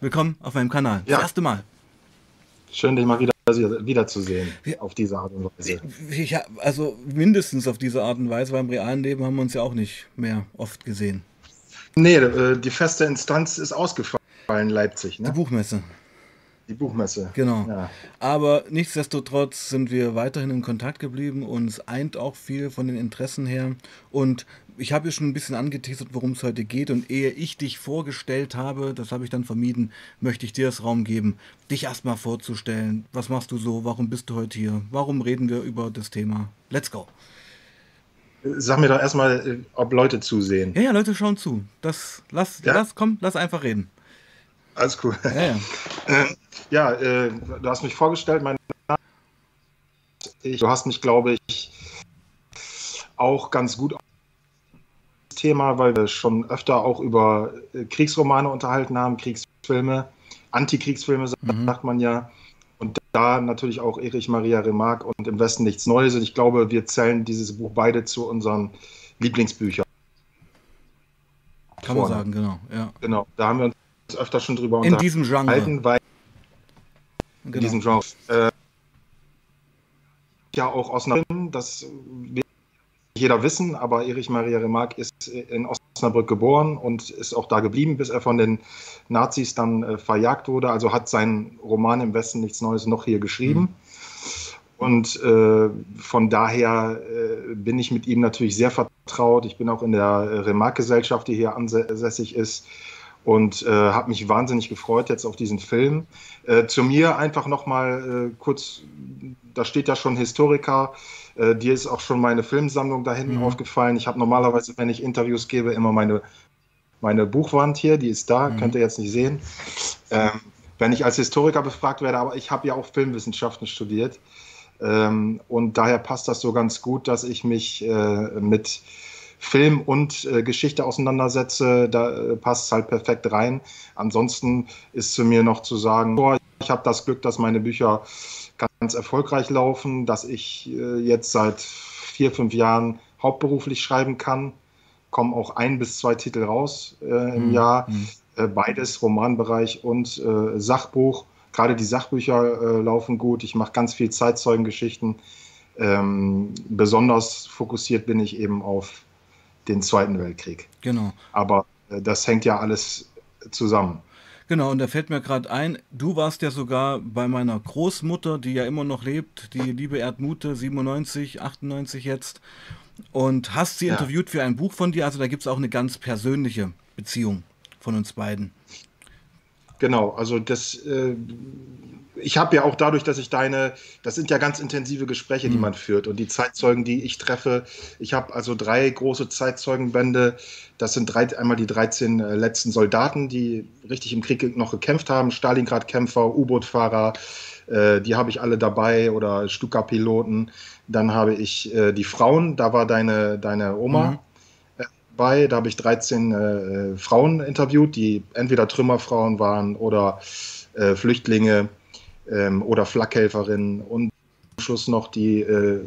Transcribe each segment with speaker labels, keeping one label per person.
Speaker 1: Willkommen auf meinem Kanal.
Speaker 2: Ja.
Speaker 1: Das erste Mal.
Speaker 2: Schön, dich mal wieder wiederzusehen auf diese Art und Weise.
Speaker 1: Ja, also mindestens auf diese Art und Weise, weil im realen Leben haben wir uns ja auch nicht mehr oft gesehen.
Speaker 2: Nee, äh, die feste Instanz ist ausgefallen in Leipzig,
Speaker 1: Die
Speaker 2: ne?
Speaker 1: Buchmesse.
Speaker 2: Die Buchmesse.
Speaker 1: Genau.
Speaker 2: Ja.
Speaker 1: Aber nichtsdestotrotz sind wir weiterhin in Kontakt geblieben. Uns eint auch viel von den Interessen her. Und ich habe ja schon ein bisschen angeteasert, worum es heute geht. Und ehe ich dich vorgestellt habe, das habe ich dann vermieden, möchte ich dir das Raum geben, dich erstmal vorzustellen. Was machst du so? Warum bist du heute hier? Warum reden wir über das Thema? Let's go.
Speaker 2: Sag mir doch erstmal, äh, ob Leute zusehen.
Speaker 1: Ja, ja, Leute schauen zu. Das, lass,
Speaker 2: Ja?
Speaker 1: lass, komm, lass einfach reden.
Speaker 2: Alles cool.
Speaker 1: Ja, ja.
Speaker 2: Ja, äh, du hast mich vorgestellt, mein Name. Ich, du hast mich, glaube ich, auch ganz gut Thema, weil wir schon öfter auch über äh, Kriegsromane unterhalten haben, Kriegsfilme, Antikriegsfilme, sagt
Speaker 1: Mhm.
Speaker 2: man ja. Und da natürlich auch Erich Maria Remarque und im Westen nichts Neues. Und ich glaube, wir zählen dieses Buch beide zu unseren Lieblingsbüchern.
Speaker 1: Kann man
Speaker 2: Vorne.
Speaker 1: sagen, genau. Ja.
Speaker 2: Genau, da haben wir uns öfter schon drüber
Speaker 1: In diesem Genre.
Speaker 2: unterhalten, weil in
Speaker 1: Genau.
Speaker 2: diesem Genre. Äh, ja, auch Osnabrück, das wird nicht jeder wissen, aber Erich Maria Remarque ist in Osnabrück geboren und ist auch da geblieben, bis er von den Nazis dann äh, verjagt wurde. Also hat seinen Roman im Westen nichts Neues noch hier geschrieben. Und äh, von daher äh, bin ich mit ihm natürlich sehr vertraut. Ich bin auch in der äh, Remarque-Gesellschaft, die hier ansässig ist und äh, habe mich wahnsinnig gefreut jetzt auf diesen Film. Äh, zu mir einfach nochmal äh, kurz, da steht ja schon Historiker, äh, dir ist auch schon meine Filmsammlung da hinten
Speaker 1: Mhm.
Speaker 2: aufgefallen. Ich habe normalerweise, wenn ich Interviews gebe, immer meine, meine Buchwand hier, die ist da,
Speaker 1: Mhm.
Speaker 2: könnt ihr jetzt nicht sehen. Ähm, wenn ich als Historiker befragt werde, aber ich habe ja auch Filmwissenschaften studiert. Ähm, und daher passt das so ganz gut, dass ich mich äh, mit Film und äh, Geschichte auseinandersetze. Da äh, passt es halt perfekt rein. Ansonsten ist zu mir noch zu sagen, boah, ich habe das Glück, dass meine Bücher ganz erfolgreich laufen, dass ich äh, jetzt seit vier, fünf Jahren hauptberuflich schreiben kann. Kommen auch ein bis zwei Titel raus äh, im
Speaker 1: Mhm.
Speaker 2: Jahr.
Speaker 1: Mhm.
Speaker 2: Äh, beides, Romanbereich und äh, Sachbuch. Gerade die Sachbücher äh, laufen gut. Ich mache ganz viel Zeitzeugengeschichten. Ähm, besonders fokussiert bin ich eben auf den Zweiten Weltkrieg.
Speaker 1: Genau.
Speaker 2: Aber äh, das hängt ja alles zusammen.
Speaker 1: Genau, und da fällt mir gerade ein, du warst ja sogar bei meiner Großmutter, die ja immer noch lebt, die liebe Erdmute, 97, 98 jetzt, und hast sie
Speaker 2: Ja.
Speaker 1: interviewt für ein Buch von dir. Also da gibt es auch eine ganz persönliche Beziehung von uns beiden.
Speaker 2: Genau, also das, äh, ich habe ja auch dadurch, dass ich deine, das sind ja ganz intensive Gespräche, die
Speaker 1: Mhm.
Speaker 2: man führt und die Zeitzeugen, die ich treffe. Ich habe also drei große Zeitzeugenbände. Das sind drei, einmal die 13 äh, letzten Soldaten, die richtig im Krieg noch gekämpft haben, Stalingrad-Kämpfer, U-Boot-Fahrer, äh, die habe ich alle dabei oder Stuka-Piloten. Dann habe ich äh, die Frauen, da war deine, deine Oma
Speaker 1: Mhm.
Speaker 2: Bei. Da habe ich 13 äh, Frauen interviewt, die entweder Trümmerfrauen waren oder äh, Flüchtlinge ähm, oder Flakhelferinnen und am Schluss noch die äh,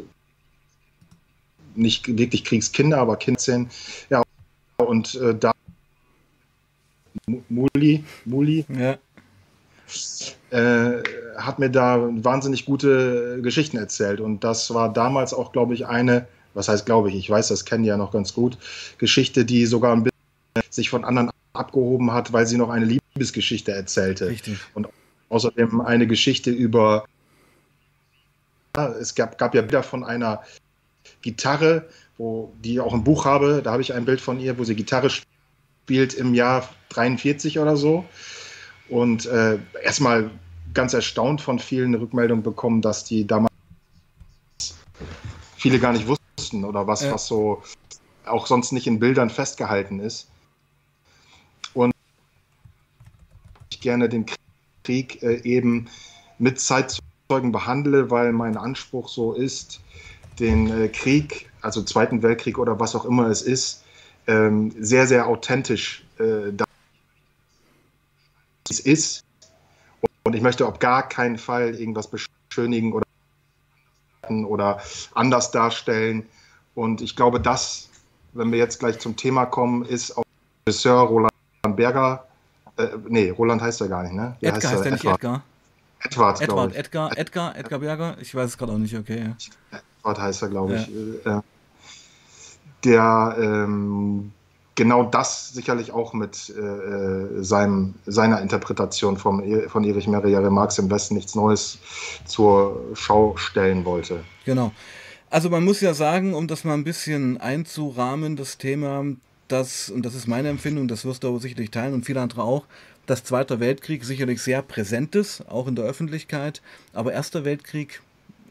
Speaker 2: nicht wirklich Kriegskinder, aber Kinder sind. Ja, und äh, da Mu- Muli, Muli
Speaker 1: Ja.
Speaker 2: äh, hat mir da wahnsinnig gute Geschichten erzählt. Und das war damals auch, glaube ich, eine, was heißt glaube ich, ich weiß, das kennen die ja noch ganz gut, Geschichte, die sogar ein bisschen sich von anderen abgehoben hat, weil sie noch eine Liebesgeschichte erzählte.
Speaker 1: Richtig.
Speaker 2: Außerdem eine Geschichte über, ja, es gab, gab ja Bilder von einer Gitarre, wo, die ich auch im Buch habe, da habe ich ein Bild von ihr, wo sie Gitarre spielt im Jahr 43 oder so. Und äh, erstmal ganz erstaunt von vielen Rückmeldungen bekommen, dass die damals viele gar nicht wussten oder was,
Speaker 1: Ja.
Speaker 2: was so auch sonst nicht in Bildern festgehalten ist. Und ich gerne den Krieg äh, eben mit Zeitzeugen behandle, weil mein Anspruch so ist, den äh, Krieg, also Zweiten Weltkrieg oder was auch immer es ist, ähm, sehr, sehr authentisch äh, da es ist. Und ich möchte auf gar keinen Fall irgendwas beschönigen oder, oder anders darstellen. Und ich glaube, das, wenn wir jetzt gleich zum Thema kommen, ist auch Regisseur Roland Berger Äh, nee, Roland heißt er gar nicht, ne?
Speaker 1: Wie Edgar heißt, heißt er nicht Edgar?
Speaker 2: Edward,
Speaker 1: Edward. Edgar, Edgar, Edgar Berger? Ich weiß es gerade auch nicht, okay.
Speaker 2: Edward heißt er, glaube ich. Ja. Äh, der ähm, genau das sicherlich auch mit äh, seinem, seiner Interpretation vom, von Erich Maria Remarques im Westen nichts Neues zur Schau stellen wollte.
Speaker 1: Genau. Also man muss ja sagen, um das mal ein bisschen einzurahmen, das Thema, dass, und das ist meine Empfindung, das wirst du aber sicherlich teilen und viele andere auch, dass Zweiter Weltkrieg sicherlich sehr präsent ist, auch in der Öffentlichkeit, aber Erster Weltkrieg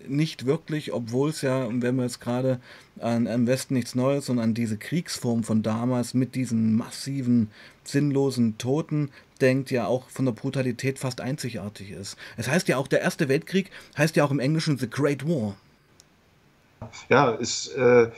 Speaker 1: nicht wirklich, obwohl es ja, wenn wir jetzt gerade an im Westen nichts Neues und an diese Kriegsform von damals mit diesen massiven, sinnlosen Toten denkt, ja auch von der Brutalität fast einzigartig ist. Es heißt ja auch, der Erste Weltkrieg heißt ja auch im Englischen The Great War.
Speaker 2: Ja, ist äh,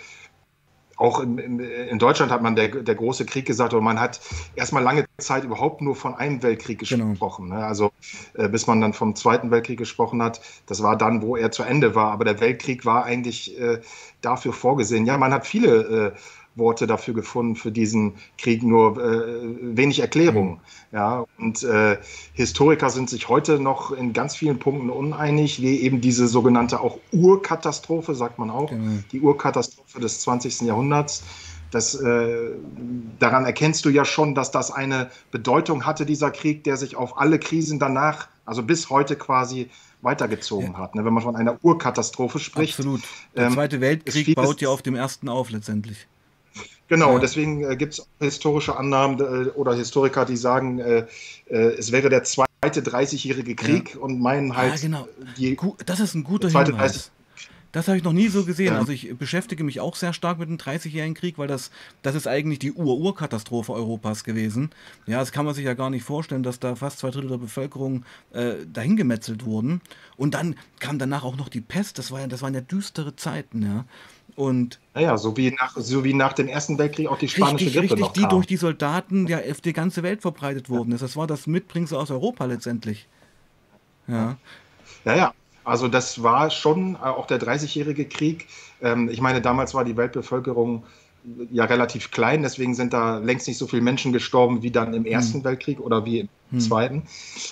Speaker 2: auch in, in, in, Deutschland hat man der, der große Krieg gesagt und man hat erstmal lange Zeit überhaupt nur von einem Weltkrieg genau. gesprochen. Genau. Ne? Also äh, bis man dann vom Zweiten Weltkrieg gesprochen hat, das war dann, wo er zu Ende war. Aber der Weltkrieg war eigentlich äh, dafür vorgesehen. Ja, man hat viele äh, Worte dafür gefunden, für diesen Krieg, nur äh, wenig Erklärung. Mhm. Ja, und äh, Historiker sind sich heute noch in ganz vielen Punkten uneinig, wie eben diese sogenannte auch Urkatastrophe, sagt man auch, genau. die Urkatastrophe des 20. Jahrhunderts. Das, äh, daran erkennst du ja schon, dass das eine Bedeutung hatte, dieser Krieg, der sich auf alle Krisen danach, also bis heute quasi weitergezogen ja. hat. Ne? Wenn man von einer Urkatastrophe spricht.
Speaker 1: Absolut. Der ähm, Zweite Weltkrieg baut ja auf dem ersten auf letztendlich.
Speaker 2: Genau, ja. deswegen äh, gibt es historische Annahmen äh, oder Historiker, die sagen, äh, äh es wäre der zweite 30-jährige Krieg ja. und meinen halt.
Speaker 1: Ja, genau. Die, das ist ein guter Hinweis. Das habe ich noch nie so gesehen. Ja. Also ich beschäftige mich auch sehr stark mit dem 30-jährigen Krieg, weil das, das ist eigentlich die Ur-Ur-Katastrophe Europas gewesen. Ja, das kann man sich ja gar nicht vorstellen, dass da fast zwei Drittel der Bevölkerung äh, dahingemetzelt wurden. Und dann kam danach auch noch die Pest. Das, war ja, das waren ja düstere Zeiten, ja. Und
Speaker 2: naja, so wie, nach, so wie nach dem Ersten Weltkrieg auch die spanische
Speaker 1: richtig, Grippe richtig, noch die kam. durch die Soldaten ja auf die ganze Welt verbreitet worden ist. Das war das Mitbringsel aus Europa letztendlich. Ja.
Speaker 2: Ja, ja. Also das war schon äh, auch der 30-jährige Krieg. Ähm, ich meine, damals war die Weltbevölkerung ja relativ klein, deswegen sind da längst nicht so viele Menschen gestorben wie dann im hm. Ersten hm. Weltkrieg oder wie im hm. Zweiten.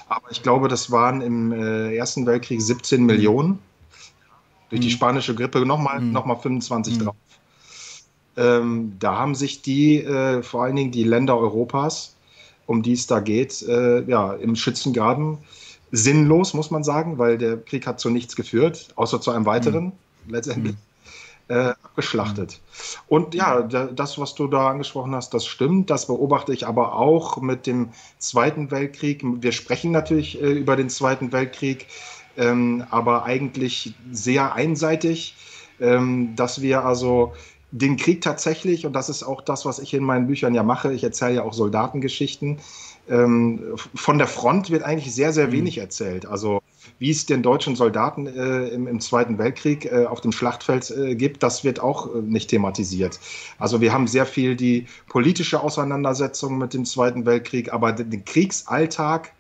Speaker 2: Aber ich glaube, das waren im äh, Ersten Weltkrieg 17 hm. Millionen durch die mhm. spanische Grippe nochmal mhm. noch mal 25 mhm. drauf. Ähm, da haben sich die, äh, vor allen Dingen die Länder Europas, um die es da geht, äh, ja, im Schützengraben sinnlos, muss man sagen, weil der Krieg hat zu nichts geführt, außer zu einem weiteren, mhm. letztendlich, mhm. äh, abgeschlachtet. Und ja, das, was du da angesprochen hast, das stimmt. Das beobachte ich aber auch mit dem Zweiten Weltkrieg. Wir sprechen natürlich äh, über den Zweiten Weltkrieg ähm, aber eigentlich sehr einseitig, ähm, dass wir also den Krieg tatsächlich, und das ist auch das, was ich in meinen Büchern ja mache, ich erzähle ja auch Soldatengeschichten, ähm, von der Front wird eigentlich sehr, sehr mhm. wenig erzählt. Also wie es den deutschen Soldaten äh, im, im, Zweiten Weltkrieg äh, auf dem Schlachtfeld äh, gibt, das wird auch äh, nicht thematisiert. Also wir haben sehr viel die politische Auseinandersetzung mit dem Zweiten Weltkrieg, aber den Kriegsalltag,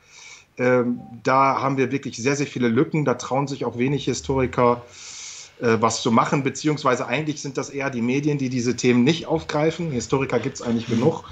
Speaker 2: ähm, da haben wir wirklich sehr, sehr viele Lücken. Da trauen sich auch wenig Historiker äh, was zu machen, beziehungsweise eigentlich sind das eher die Medien, die diese Themen nicht aufgreifen. Historiker gibt es eigentlich mhm. genug,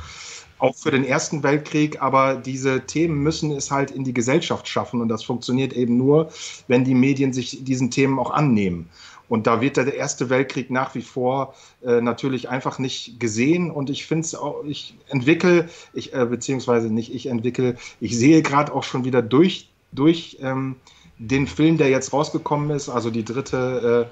Speaker 2: auch für den Ersten Weltkrieg, aber diese Themen müssen es halt in die Gesellschaft schaffen und das funktioniert eben nur, wenn die Medien sich diesen Themen auch annehmen. Und da wird der Erste Weltkrieg nach wie vor äh, natürlich einfach nicht gesehen. Und ich finde es auch, ich entwickle, ich, äh, beziehungsweise nicht ich entwickle, ich sehe gerade auch schon wieder durch, durch ähm, den Film, der jetzt rausgekommen ist, also die dritte,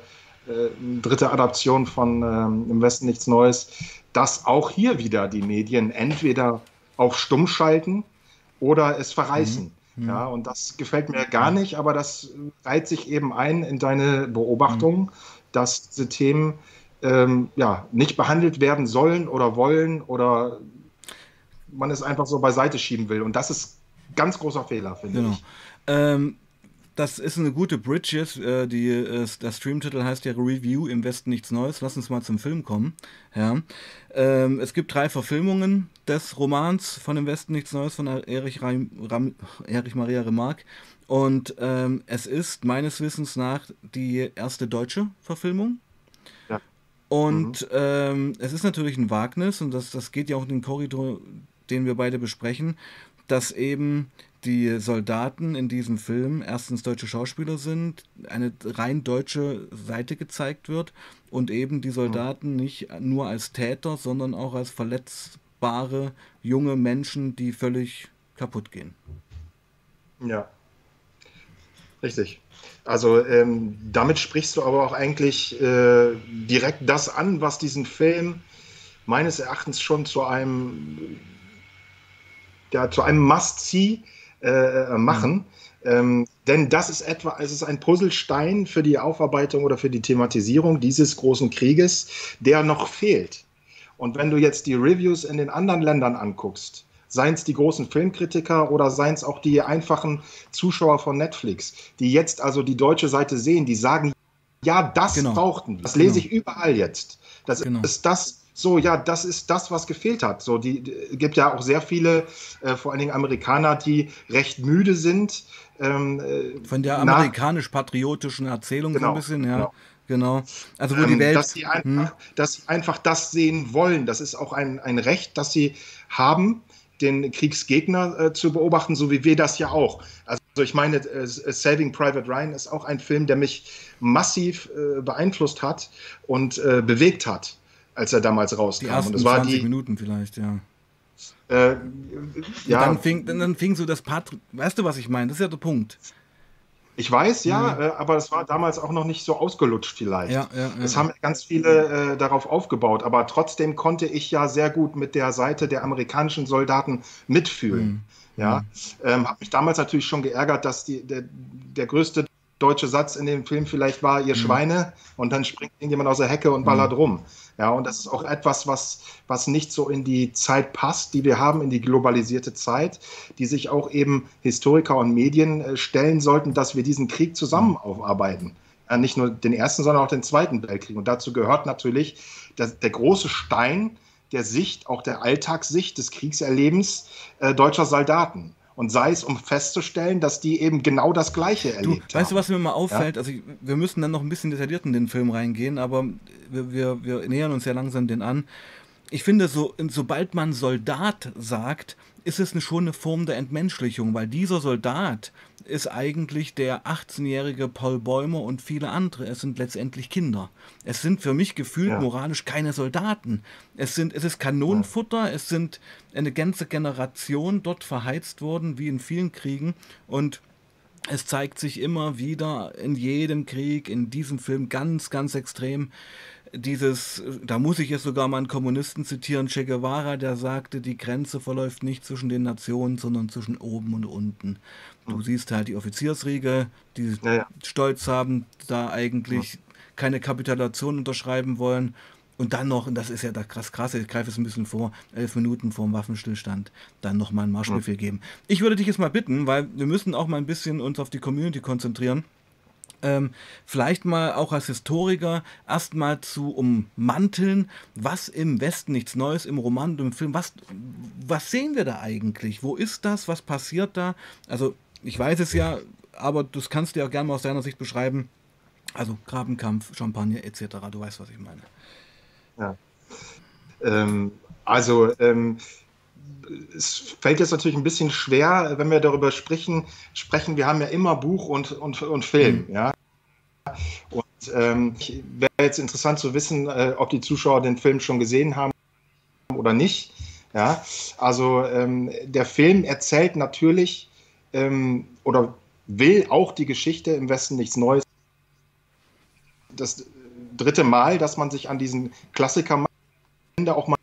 Speaker 2: äh, äh dritte Adaption von ähm, Im Westen nichts Neues, dass auch hier wieder die Medien entweder auf Stumm schalten oder es verreißen. Mhm. Ja, und das gefällt mir gar nicht, aber das reiht sich eben ein in deine Beobachtung, mhm. dass diese Themen ähm, ja, nicht behandelt werden sollen oder wollen oder man es einfach so beiseite schieben will. Und das ist ganz großer Fehler, finde genau. ich.
Speaker 1: Ähm, das ist eine gute Bridge jetzt. Äh, die, äh, der Streamtitel heißt ja Review im Westen nichts Neues. Lass uns mal zum Film kommen. Ja. Ähm, es gibt drei Verfilmungen des Romans von dem Westen nichts Neues von Erich, Ram, Ram, Erich Maria Remarque. Und ähm, es ist meines Wissens nach die erste deutsche Verfilmung. Ja. Und mhm. ähm, es ist natürlich ein Wagnis und das, das geht ja auch in den Korridor, den wir beide besprechen dass eben die Soldaten in diesem Film erstens deutsche Schauspieler sind, eine rein deutsche Seite gezeigt wird und eben die Soldaten nicht nur als Täter, sondern auch als verletzbare junge Menschen, die völlig kaputt gehen.
Speaker 2: Ja, richtig. Also ähm, damit sprichst du aber auch eigentlich äh, direkt das an, was diesen Film meines Erachtens schon zu einem, ja, zu einem Must-See äh, machen. Mhm. Ähm, denn das ist etwa, es ist ein Puzzlestein für die Aufarbeitung oder für die Thematisierung dieses großen Krieges, der noch fehlt. Und wenn du jetzt die Reviews in den anderen Ländern anguckst, seien es die großen Filmkritiker oder seien es auch die einfachen Zuschauer von Netflix, die jetzt also die deutsche Seite sehen, die sagen, ja, das genau. brauchten wir. Das lese genau. ich überall jetzt. Das genau. ist das, so, ja, das ist das, was gefehlt hat. So, die, die gibt ja auch sehr viele, äh, vor allen Dingen Amerikaner, die recht müde sind.
Speaker 1: Ähm, äh, Von der amerikanisch-patriotischen Erzählung genau, so ein bisschen, ja. Genau. Genau. Also wo die ähm, Welt.
Speaker 2: Dass sie, einfach, hm. dass sie einfach das sehen wollen. Das ist auch ein, ein Recht, das sie haben, den Kriegsgegner äh, zu beobachten, so wie wir das ja auch. Also ich meine, äh, Saving Private Ryan ist auch ein Film, der mich massiv äh, beeinflusst hat und äh, bewegt hat als er damals rauskam. Die
Speaker 1: ersten und das 20 war die, Minuten vielleicht, ja.
Speaker 2: Äh,
Speaker 1: ja. Dann fing, dann, dann fing so das Part. Weißt du, was ich meine? Das ist ja der Punkt.
Speaker 2: Ich weiß, ja, mhm. äh, aber es war damals auch noch nicht so ausgelutscht vielleicht. Ja, ja, ja. Es haben ganz viele äh, darauf aufgebaut, aber trotzdem konnte ich ja sehr gut mit der Seite der amerikanischen Soldaten mitfühlen. Mhm. Ja, mhm. ähm, habe mich damals natürlich schon geärgert, dass die, der, der größte deutsche Satz in dem Film vielleicht war, ihr mhm. Schweine, und dann springt irgendjemand aus der Hecke und ballert mhm. rum. Ja, und das ist auch etwas, was, was nicht so in die Zeit passt, die wir haben, in die globalisierte Zeit, die sich auch eben Historiker und Medien äh, stellen sollten, dass wir diesen Krieg zusammen mhm. aufarbeiten. Ja, nicht nur den ersten, sondern auch den zweiten Weltkrieg. Und dazu gehört natürlich der, der große Stein der Sicht, auch der Alltagssicht des Kriegserlebens äh, deutscher Soldaten und sei es, um festzustellen, dass die eben genau das Gleiche erlebt
Speaker 1: du, haben. Weißt du, was mir mal auffällt? Ja? Also ich, wir müssen dann noch ein bisschen detailliert in den Film reingehen, aber wir, wir, wir nähern uns ja langsam den an. Ich finde, so, sobald man Soldat sagt, ist es eine, schon eine Form der Entmenschlichung, weil dieser Soldat ist eigentlich der 18-jährige Paul Bäumer und viele andere. Es sind letztendlich Kinder. Es sind für mich gefühlt ja. moralisch keine Soldaten. Es, sind, es ist Kanonenfutter, ja. es sind eine ganze Generation dort verheizt worden, wie in vielen Kriegen. Und es zeigt sich immer wieder in jedem Krieg, in diesem Film ganz, ganz extrem, dieses, da muss ich jetzt sogar mal einen Kommunisten zitieren, Che Guevara, der sagte, die Grenze verläuft nicht zwischen den Nationen, sondern zwischen oben und unten. Du mhm. siehst halt die Offiziersriege, die ja, ja. Stolz haben, da eigentlich ja. keine Kapitulation unterschreiben wollen. Und dann noch, und das ist ja das krass krasse, ich greife es ein bisschen vor, elf Minuten vor dem Waffenstillstand, dann nochmal einen Marschbefehl geben. Ich würde dich jetzt mal bitten, weil wir müssen auch mal ein bisschen uns auf die Community konzentrieren ähm, vielleicht mal auch als Historiker erstmal zu ummanteln, was im Westen nichts Neues im Roman und im Film, was, was sehen wir da eigentlich? Wo ist das? Was passiert da? Also, ich weiß es ja, aber das kannst du ja gerne mal aus deiner Sicht beschreiben. Also Grabenkampf, Champagner etc. Du weißt, was ich meine.
Speaker 2: Ja. Ähm, also, ähm, es fällt jetzt natürlich ein bisschen schwer, wenn wir darüber sprechen. sprechen wir haben ja immer Buch und, und, und Film. Mhm. Ja? Und ähm, wäre jetzt interessant zu wissen, äh, ob die Zuschauer den Film schon gesehen haben oder nicht. Ja? Also ähm, der Film erzählt natürlich ähm, oder will auch die Geschichte im Westen nichts Neues. Das dritte Mal, dass man sich an diesen Klassiker auch mal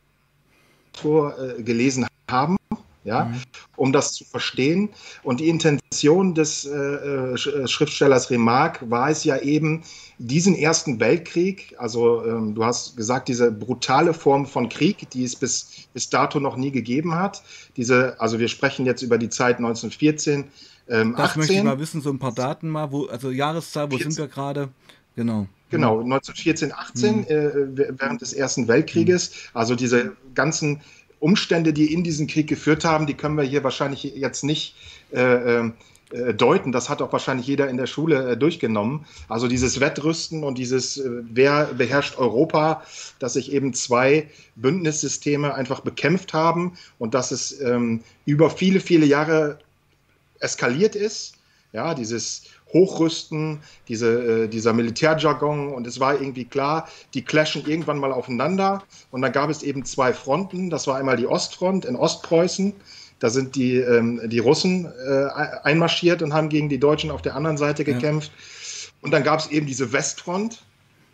Speaker 2: vorgelesen hat haben, ja, mhm. um das zu verstehen. Und die Intention des äh, äh, Schriftstellers Remarque war es ja eben, diesen Ersten Weltkrieg, also ähm, du hast gesagt, diese brutale Form von Krieg, die es bis, bis dato noch nie gegeben hat, diese, also wir sprechen jetzt über die Zeit 1914,
Speaker 1: ähm, das 18. möchte ich mal wissen, so ein paar Daten mal, wo, also Jahreszahl, wo 14. sind wir gerade? Genau.
Speaker 2: Genau, 1914, 18, mhm. äh, während des Ersten Weltkrieges. Mhm. Also diese ganzen Umstände, die in diesen Krieg geführt haben, die können wir hier wahrscheinlich jetzt nicht äh, äh, deuten. Das hat auch wahrscheinlich jeder in der Schule äh, durchgenommen. Also dieses Wettrüsten und dieses, äh, wer beherrscht Europa, dass sich eben zwei Bündnissysteme einfach bekämpft haben und dass es ähm, über viele, viele Jahre eskaliert ist. Ja, dieses Hochrüsten, diese, äh, dieser Militärjargon und es war irgendwie klar, die clashen irgendwann mal aufeinander und dann gab es eben zwei Fronten. Das war einmal die Ostfront in Ostpreußen da sind die, ähm, die Russen äh, einmarschiert und haben gegen die Deutschen auf der anderen Seite gekämpft. Ja. Und dann gab es eben diese Westfront,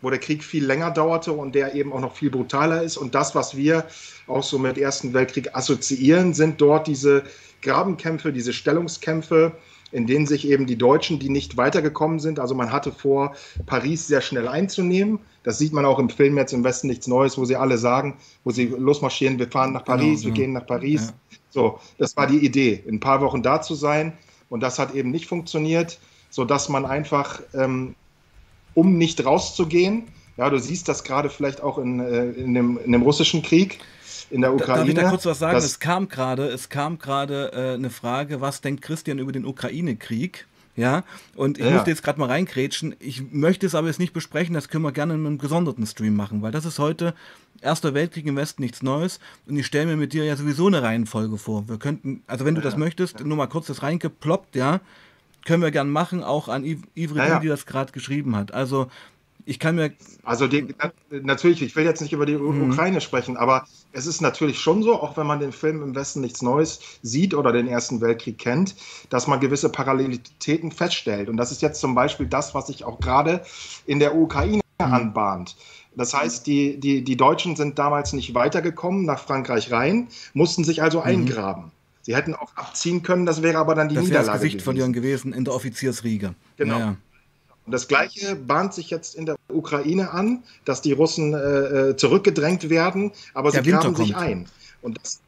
Speaker 2: wo der Krieg viel länger dauerte und der eben auch noch viel brutaler ist. Und das, was wir auch so mit Ersten Weltkrieg assoziieren, sind dort diese Grabenkämpfe, diese Stellungskämpfe, in denen sich eben die Deutschen, die nicht weitergekommen sind, also man hatte vor, Paris sehr schnell einzunehmen. Das sieht man auch im Film jetzt im Westen nichts Neues, wo sie alle sagen, wo sie losmarschieren, wir fahren nach Paris, genau, wir ja. gehen nach Paris. Ja. So, das war die Idee, in ein paar Wochen da zu sein. Und das hat eben nicht funktioniert, sodass man einfach, ähm, um nicht rauszugehen, ja, du siehst das gerade vielleicht auch in, äh, in, dem, in dem russischen Krieg, in der Ukraine. Darf
Speaker 1: ich da kurz was sagen? Es kam gerade, es kam gerade äh, eine Frage, was denkt Christian über den Ukraine-Krieg? Ja, und ich ja. musste jetzt gerade mal reingrätschen. Ich möchte es aber jetzt nicht besprechen, das können wir gerne in einem gesonderten Stream machen, weil das ist heute Erster Weltkrieg im Westen nichts Neues und ich stelle mir mit dir ja sowieso eine Reihenfolge vor. Wir könnten, also wenn du ja, das möchtest, ja. nur mal kurz das reingeploppt, ja, können wir gern machen, auch an Ivry, ja, die das gerade geschrieben hat. Also ich kann mir.
Speaker 2: Also die, natürlich, ich will jetzt nicht über die mhm. Ukraine sprechen, aber es ist natürlich schon so, auch wenn man den Film im Westen nichts Neues sieht oder den Ersten Weltkrieg kennt, dass man gewisse Parallelitäten feststellt. Und das ist jetzt zum Beispiel das, was sich auch gerade in der Ukraine mhm. anbahnt. Das heißt, die, die, die Deutschen sind damals nicht weitergekommen nach Frankreich rein, mussten sich also mhm. eingraben. Sie hätten auch abziehen können, das wäre aber dann die das Niederlage
Speaker 1: das Gesicht gewesen. von ihnen gewesen in der Offiziersriege.
Speaker 2: Genau. Ja. Und das Gleiche bahnt sich jetzt in der Ukraine an, dass die Russen äh, äh zurückgedrängt werden, aber der sie graben sich ein. Und das,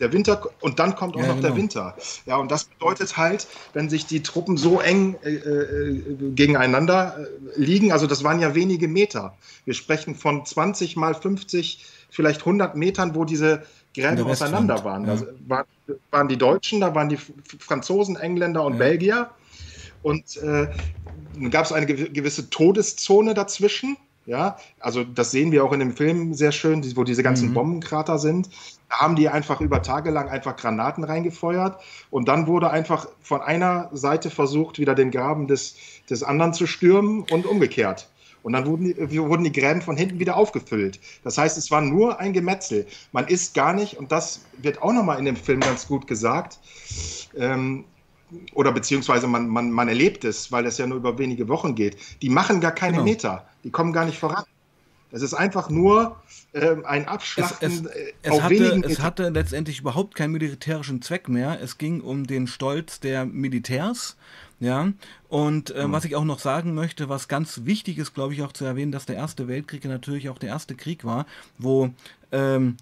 Speaker 2: der Winter und dann kommt auch ja, noch genau. der Winter. Ja, und das bedeutet halt, wenn sich die Truppen so eng äh, äh, gegeneinander äh, liegen, also das waren ja wenige Meter. Wir sprechen von 20 mal 50, vielleicht 100 Metern, wo diese Gräben auseinander waren. Ja. Da waren, waren, die Deutschen, da waren die Franzosen, Engländer und ja. Belgier. Und äh, dann gab es eine gewisse Todeszone dazwischen. Ja, also das sehen wir auch in dem Film sehr schön, wo diese ganzen mhm. Bombenkrater sind. Da haben die einfach über Tage lang einfach Granaten reingefeuert und dann wurde einfach von einer Seite versucht, wieder den Graben des, des anderen zu stürmen und umgekehrt. Und dann wurden die, wurden die Gräben von hinten wieder aufgefüllt. Das heißt, es war nur ein Gemetzel. Man ist gar nicht, und das wird auch nochmal in dem Film ganz gut gesagt, ähm, oder beziehungsweise man, man, man erlebt es, weil es ja nur über wenige Wochen geht, die machen gar keine genau. Meter, die kommen gar nicht voran. Es ist einfach nur äh, ein Abschlachten
Speaker 1: es, es, äh, es auf hatte, Es hatte letztendlich überhaupt keinen militärischen Zweck mehr. Es ging um den Stolz der Militärs. Ja, und äh, mhm. was ich auch noch sagen möchte, was ganz wichtig ist, glaube ich, auch zu erwähnen, dass der Erste Weltkrieg natürlich auch der erste Krieg war, wo ähm,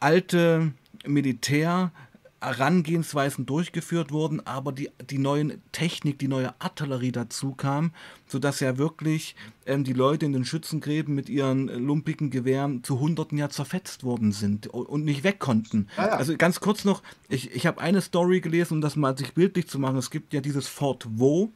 Speaker 1: alte Militär Herangehensweisen durchgeführt wurden, aber die, die neue Technik, die neue Artillerie dazu kam, sodass ja wirklich ähm, die Leute in den Schützengräben mit ihren lumpigen Gewehren zu Hunderten ja zerfetzt worden sind und nicht weg konnten. Ja, ja. Also ganz kurz noch, ich, ich habe eine Story gelesen, um das mal sich bildlich zu machen. Es gibt ja dieses Fort Vaux,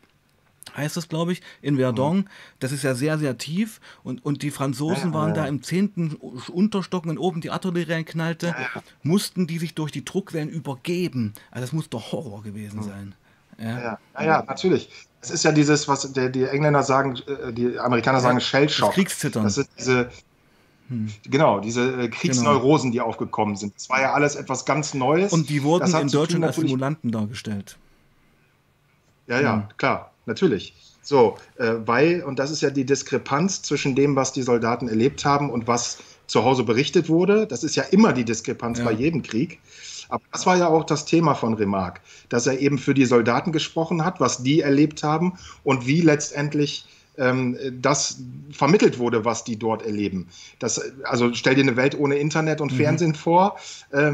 Speaker 1: heißt das, glaube ich, in Verdun. Mhm. Das ist ja sehr, sehr tief. Und, und die Franzosen ja, waren ja. da im zehnten Unterstock, wenn oben die Artillerie reinknallte, ja, mussten die sich durch die Druckwellen übergeben. Also das muss doch Horror gewesen mhm. sein.
Speaker 2: Ja. Ja, ja, natürlich. Es ist ja dieses, was der, die Engländer sagen, äh, die Amerikaner sagen Shellshock. Das
Speaker 1: Kriegszittern.
Speaker 2: Das sind diese, hm. Genau, diese äh, Kriegsneurosen, genau. die aufgekommen sind. Das war ja alles etwas ganz Neues.
Speaker 1: Und die wurden in Deutschland als Simulanten dargestellt.
Speaker 2: Ja, ja, hm. klar natürlich. So, äh, weil, und das ist ja die Diskrepanz zwischen dem, was die Soldaten erlebt haben und was zu Hause berichtet wurde. Das ist ja immer die Diskrepanz ja. bei jedem Krieg. Aber das war ja auch das Thema von Remarque, dass er eben für die Soldaten gesprochen hat, was die erlebt haben und wie letztendlich ähm, das vermittelt wurde, was die dort erleben. Das, also stell dir eine Welt ohne Internet und mhm. Fernsehen vor. Äh,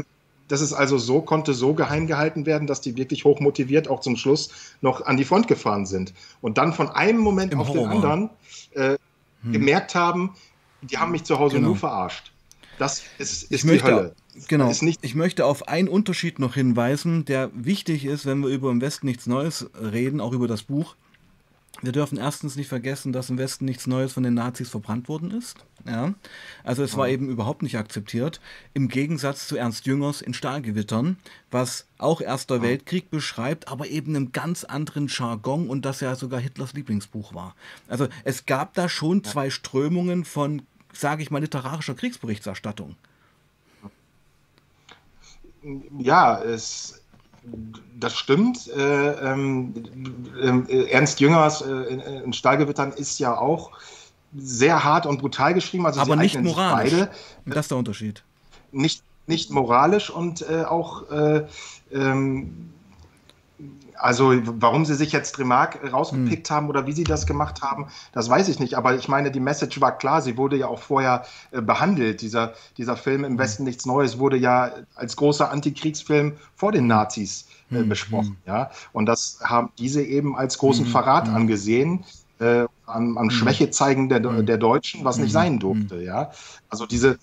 Speaker 2: das ist also so, konnte so geheim gehalten werden, dass die wirklich hoch motiviert auch zum Schluss noch an die Front gefahren sind. Und dann von einem Moment Im auf Horror. den anderen äh, hm. gemerkt haben, die haben mich zu Hause genau. nur verarscht. das ist, ist
Speaker 1: ich möchte,
Speaker 2: die Hölle.
Speaker 1: Genau. ich möchte auf einen Unterschied noch hinweisen, der wichtig ist, wenn wir über im Westen nichts Neues reden, auch über das Buch. Wir dürfen erstens nicht vergessen, dass im Westen nichts Neues von den Nazis verbrannt worden ist. Ja? Also es war eben überhaupt nicht akzeptiert. Im Gegensatz zu Ernst Jüngers in Stahlgewittern, was auch Erster Weltkrieg beschreibt, aber eben einem ganz anderen Jargon und das ja sogar Hitlers Lieblingsbuch war. Also es gab da schon zwei Strömungen von, sage ich mal, literarischer Kriegsberichterstattung.
Speaker 2: Ja, es, das stimmt. Äh, ähm, äh, Ernst Jüngers äh, in, in Stahlgewittern ist ja auch sehr hart und brutal geschrieben. Also
Speaker 1: Aber nicht moralisch. Beide. Das ist der Unterschied.
Speaker 2: Nicht, nicht moralisch und äh, auch äh, ähm, also warum sie sich jetzt Remarque rausgepickt hm. haben oder wie sie das gemacht haben, das weiß ich nicht. Aber ich meine, die Message war klar. Sie wurde ja auch vorher äh, behandelt. Dieser, dieser Film im hm. Westen nichts Neues wurde ja als großer Antikriegsfilm vor den Nazis äh, hm. besprochen. Hm. Ja? Und das haben diese eben als großen hm. Verrat hm. angesehen. Äh, an, an Schwäche zeigen der, der Deutschen, was nicht sein durfte. Ja? Also diese,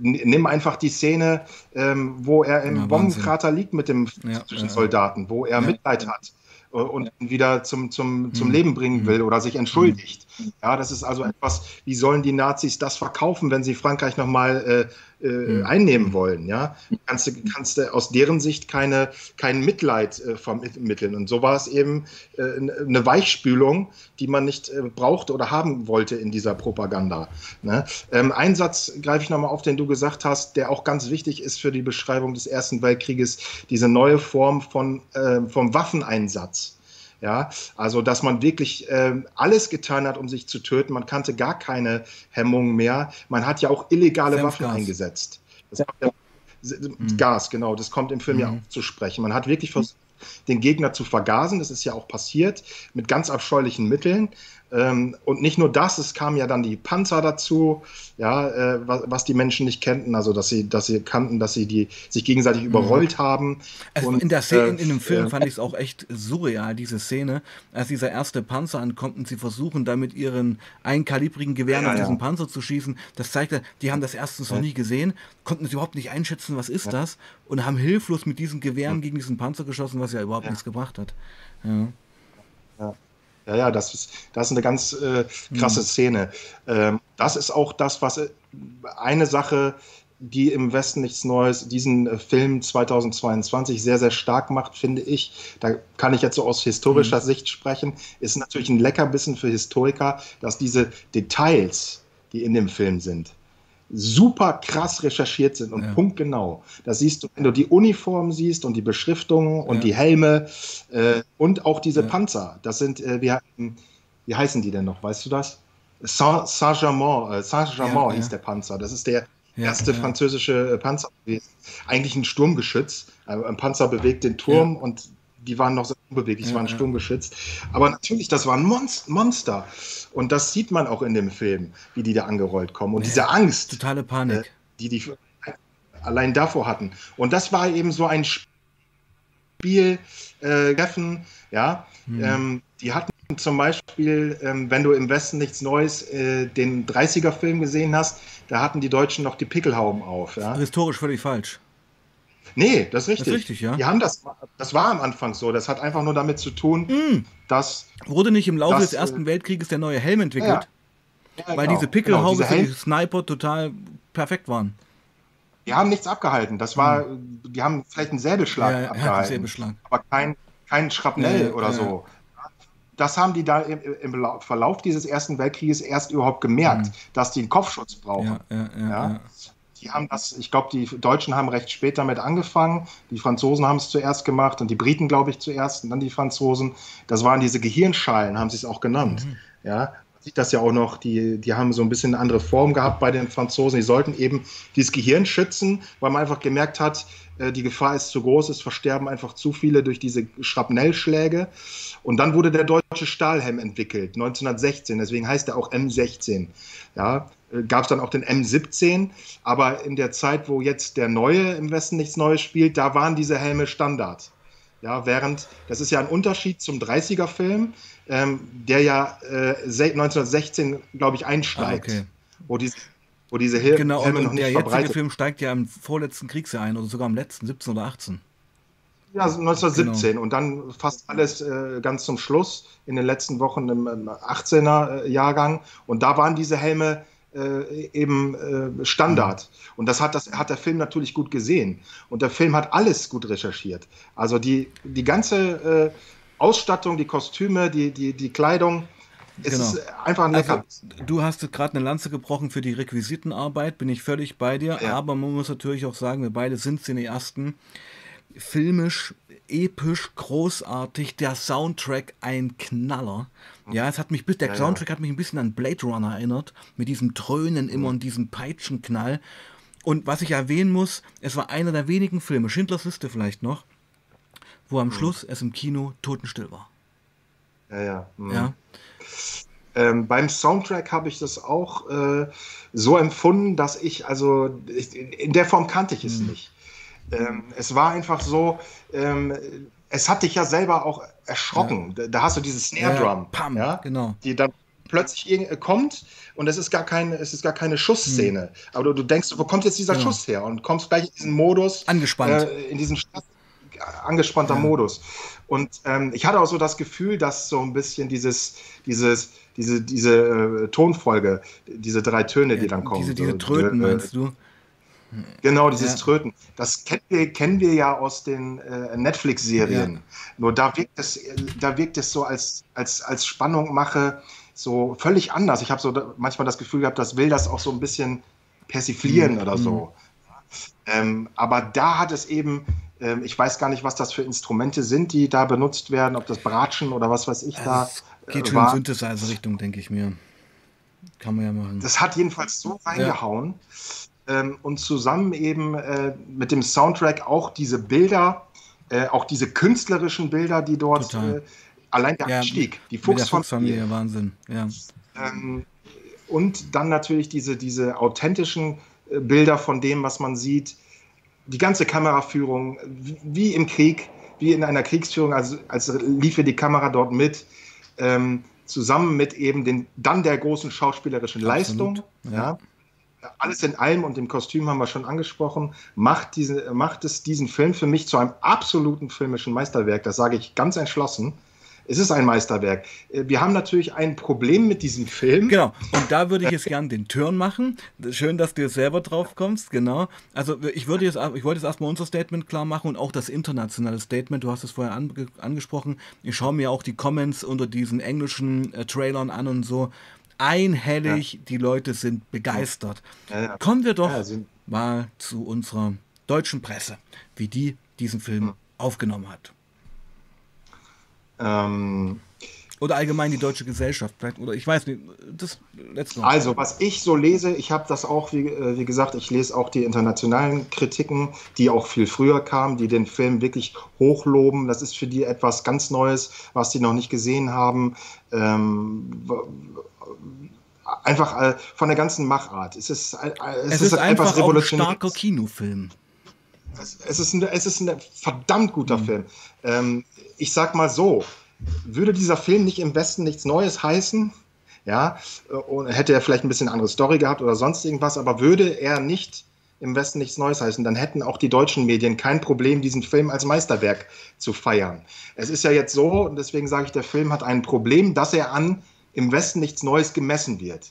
Speaker 2: nimm einfach die Szene, ähm, wo er im ja, Bombenkrater liegt mit dem ja, Soldaten, wo er. Mitleid hat und wieder zum, zum, zum mhm. Leben bringen will oder sich entschuldigt. Ja, das ist also etwas, wie sollen die Nazis das verkaufen, wenn sie Frankreich nochmal äh, äh, mhm. einnehmen wollen? Ja, kannst du, kannst du aus deren Sicht keine, kein Mitleid äh, vermitteln. Und so war es eben äh, eine Weichspülung, die man nicht äh, brauchte oder haben wollte in dieser Propaganda. Ne? Ähm, ein Satz greife ich nochmal auf, den du gesagt hast, der auch ganz wichtig ist für die Beschreibung des Ersten Weltkrieges, diese neue Form von, äh, vom Waffeneinsatz. Ja, also dass man wirklich äh, alles getan hat, um sich zu töten. Man kannte gar keine Hemmungen mehr. Man hat ja auch illegale Senfgas. Waffen eingesetzt. Das ja. Mhm. Gas, genau, das kommt im Film mhm. ja auch zu sprechen. Man hat wirklich versucht, den Gegner zu vergasen. Das ist ja auch passiert mit ganz abscheulichen Mitteln. Ähm, und nicht nur das, es kamen ja dann die Panzer dazu, ja, äh, was, was, die Menschen nicht kannten, also dass sie, dass sie kannten, dass sie die sich gegenseitig überrollt mhm. haben.
Speaker 1: Also und, in der Szene, äh, in, dem Film fand ich es auch echt surreal, diese Szene, als dieser erste Panzer ankommt und sie versuchen, da mit ihren einkalibrigen Gewehren ja, auf diesen ja. Panzer zu schießen. Das zeigte, die haben das erstens noch nie gesehen, konnten es überhaupt nicht einschätzen, was ist das, und haben hilflos mit diesen Gewehren gegen diesen Panzer geschossen, was ja überhaupt nichts gebracht hat. Ja.
Speaker 2: Ja, ja, das ist, das ist eine ganz äh, krasse mhm. Szene. Ähm, das ist auch das, was äh, eine Sache, die im Westen nichts Neues, diesen äh, Film 2022 sehr, sehr stark macht, finde ich. Da kann ich jetzt so aus historischer mhm. Sicht sprechen. Ist natürlich ein Leckerbissen für Historiker, dass diese Details, die in dem Film sind, super krass recherchiert sind und ja. punktgenau. Das siehst du, wenn du die Uniform siehst und die Beschriftungen und ja. die Helme äh, und auch diese ja. Panzer. Das sind, äh, wie, wie heißen die denn noch? Weißt du das? Saint-Germain äh, Saint -Germain hieß der Panzer. Das ist der erste französische äh, Panzer gewesen. Eigentlich ein Sturmgeschütz. Äh, ein Panzer bewegt den Turm und die waren noch so unbeweglich, ja, waren ja. sturmgeschützt. Aber natürlich, das waren Monster. Und das sieht man auch in dem Film, wie die da angerollt kommen. Und ja, diese Angst.
Speaker 1: Totale Panik. Äh,
Speaker 2: die die allein davor hatten. Und das war eben so ein Spiel, äh, Treffen, ja. Hm. Ähm, die hatten zum Beispiel, ähm, wenn du im Westen nichts Neues äh, den 30er-Film gesehen hast, da hatten die Deutschen noch die Pickelhauben auf. Ja?
Speaker 1: Historisch völlig falsch.
Speaker 2: Nee, das ist richtig.
Speaker 1: Das ist richtig, ja.
Speaker 2: Die haben das, das war am Anfang so. Das hat einfach nur damit zu tun, mm. dass.
Speaker 1: Wurde nicht im Laufe dass, des Ersten äh, Weltkrieges der neue Helm entwickelt? Ja. Ja, weil genau, diese Pickelhaube genau, diese die Sniper total perfekt waren.
Speaker 2: Die haben nichts abgehalten. Das war, mm. die haben vielleicht einen Säbelschlag ja, abgehalten. Säbelschlag. Aber kein, kein Schrapnell oder so. Das haben die da im, im, Verlauf dieses Ersten Weltkrieges erst überhaupt gemerkt, mm. dass die einen Kopfschutz brauchen. ja, ja. Die haben das, ich glaube, die Deutschen haben recht spät damit angefangen. Die Franzosen haben es zuerst gemacht und die Briten, glaube ich, zuerst und dann die Franzosen. Das waren diese Gehirnschalen, haben sie es auch genannt. Mhm. Ja, man sieht das ja auch noch, die, die haben so ein bisschen eine andere Form gehabt bei den Franzosen. Die sollten eben dieses Gehirn schützen, weil man einfach gemerkt hat, äh, die Gefahr ist zu groß, es versterben einfach zu viele durch diese Schrapnellschläge. Und dann wurde der deutsche Stahlhelm entwickelt, 1916, deswegen heißt er auch M16. Ja, gab es dann auch den M17, aber in der Zeit, wo jetzt der neue im Westen nichts Neues spielt, da waren diese Helme Standard. Ja, während, das ist ja ein Unterschied zum 30er-Film, ähm, der ja äh, 1916, glaube ich, einsteigt. Ah, okay. Wo die wo diese Hel
Speaker 1: genau,
Speaker 2: Helme
Speaker 1: und
Speaker 2: noch nicht
Speaker 1: der jetzige
Speaker 2: verbreitet
Speaker 1: Film steigt ja im vorletzten Kriegsjahr ein oder sogar im letzten, 17 oder 18.
Speaker 2: Ja, 1917
Speaker 1: Genau.
Speaker 2: und dann fast alles äh, ganz zum Schluss in den letzten Wochen im, im 18er äh, Jahrgang und da waren diese Helme äh, eben äh, Standard und das hat, das hat der Film natürlich gut gesehen und der Film hat alles gut recherchiert. Also die, die ganze äh, Ausstattung, die Kostüme, die, die, die Kleidung, es
Speaker 1: Genau.
Speaker 2: ist einfach ein
Speaker 1: Also,
Speaker 2: lecker.
Speaker 1: du hast gerade eine Lanze gebrochen für die Requisitenarbeit, bin ich völlig bei dir,
Speaker 2: Ja.
Speaker 1: aber man muss natürlich auch sagen, wir beide sind Cineasten. Filmisch, episch, großartig, der Soundtrack ein Knaller. Ja, es hat mich, bis- der
Speaker 2: Ja, ja.
Speaker 1: Soundtrack hat mich ein bisschen an Blade Runner erinnert, mit diesem Dröhnen immer und diesem Peitschenknall. Und was ich erwähnen muss, es war einer der wenigen Filme, Schindlers Liste vielleicht noch, wo am Schluss es im Kino totenstill war.
Speaker 2: Ja, ja. mhm.
Speaker 1: Ja,
Speaker 2: Ähm, beim Soundtrack habe ich das auch äh, so empfunden, dass ich, also ich, in der Form kannte ich es
Speaker 1: Hm.
Speaker 2: nicht. Ähm, es war einfach so, ähm, es hat dich ja selber auch erschrocken. Da, da hast du diese Snare
Speaker 1: Ja,
Speaker 2: Drum,
Speaker 1: pam,
Speaker 2: ja,
Speaker 1: genau.
Speaker 2: die dann plötzlich äh, kommt und es ist gar keine, es ist gar keine Schussszene. Aber du, du denkst, wo kommt jetzt dieser
Speaker 1: Hm. Genau.
Speaker 2: Schuss her? Und kommst gleich in diesen Modus,
Speaker 1: Angespannt.
Speaker 2: äh, in diesen Stress- angespannter
Speaker 1: Ja.
Speaker 2: Modus. Und ähm, ich hatte auch so das Gefühl, dass so ein bisschen dieses, dieses, diese, diese äh, Tonfolge, diese drei Töne, die dann kommen.
Speaker 1: diese, diese
Speaker 2: so,
Speaker 1: Tröten,
Speaker 2: äh,
Speaker 1: meinst du?
Speaker 2: Genau, dieses
Speaker 1: Ja.
Speaker 2: Tröten. Das kennen wir, kennen wir ja aus den äh, Netflix-Serien.
Speaker 1: Ja.
Speaker 2: Nur da wirkt es, da wirkt es so als, als, als Spannung mache so völlig anders. Ich habe so da, manchmal das Gefühl gehabt, das will das auch so ein bisschen persiflieren
Speaker 1: Mhm.
Speaker 2: oder so. Ähm, aber da hat es eben, ähm, ich weiß gar nicht, was das für Instrumente sind, die da benutzt werden, ob das Bratschen oder was weiß ich da
Speaker 1: Also es geht
Speaker 2: äh,
Speaker 1: schon in. Synthesizer-Richtung, denke ich mir. Kann man ja machen.
Speaker 2: Das hat jedenfalls so reingehauen. Ähm, und zusammen eben äh, mit dem Soundtrack auch diese Bilder, äh, auch diese künstlerischen Bilder, die dort, äh, allein der
Speaker 1: Ja,
Speaker 2: Anstieg, die Fuchsfamilie.
Speaker 1: Fuchsfamilie, Wahnsinn. Ja.
Speaker 2: Ähm, und dann natürlich diese, diese authentischen äh, Bilder von dem, was man sieht. Die ganze Kameraführung, wie, wie im Krieg, wie in einer Kriegsführung, als, als liefe die Kamera dort mit, ähm, zusammen mit eben den, dann der großen schauspielerischen Leistung.
Speaker 1: Absolut,
Speaker 2: Ja. Alles in allem und dem Kostüm haben wir schon angesprochen, macht, diese, macht es diesen Film für mich zu einem absoluten filmischen Meisterwerk. Das sage ich ganz entschlossen. Es ist ein Meisterwerk. Äh, Wir haben natürlich ein Problem mit diesem Film.
Speaker 1: Genau, und da würde ich jetzt gern den Turn machen. Schön, dass du jetzt selber drauf kommst, genau. Also ich würde jetzt, ich wollte jetzt erstmal unser Statement klar machen und auch das internationale Statement. Du hast es vorher ange angesprochen. Ich schaue mir auch die Comments unter diesen englischen äh, Trailern an und so. Einhellig, die Leute sind begeistert.
Speaker 2: Ja, ja.
Speaker 1: Kommen wir doch
Speaker 2: Ja,
Speaker 1: mal zu unserer deutschen Presse, wie die diesen Film
Speaker 2: Hm.
Speaker 1: aufgenommen hat.
Speaker 2: Ähm,
Speaker 1: Oder allgemein die deutsche Gesellschaft. Vielleicht, oder ich weiß nicht, das letzte
Speaker 2: also, was ich so lese, ich habe das auch, wie, äh, wie gesagt, ich lese auch die internationalen Kritiken, die auch viel früher kamen, die den Film wirklich hochloben. Das ist für die etwas ganz Neues, was die noch nicht gesehen haben. Ähm, einfach äh, von der ganzen Machart. Es ist, äh, es
Speaker 1: es ist einfach
Speaker 2: etwas
Speaker 1: ein starker Kinofilm.
Speaker 2: Es, es, ist ein, es ist ein verdammt guter
Speaker 1: Mhm.
Speaker 2: Film. Ähm, ich sag mal so, würde dieser Film nicht im Westen nichts Neues heißen, ja, und hätte er vielleicht ein bisschen andere Story gehabt oder sonst irgendwas, aber würde er nicht im Westen nichts Neues heißen, dann hätten auch die deutschen Medien kein Problem, diesen Film als Meisterwerk zu feiern. Es ist ja jetzt so, und deswegen sage ich, der Film hat ein Problem, dass er an im Westen nichts Neues gemessen wird.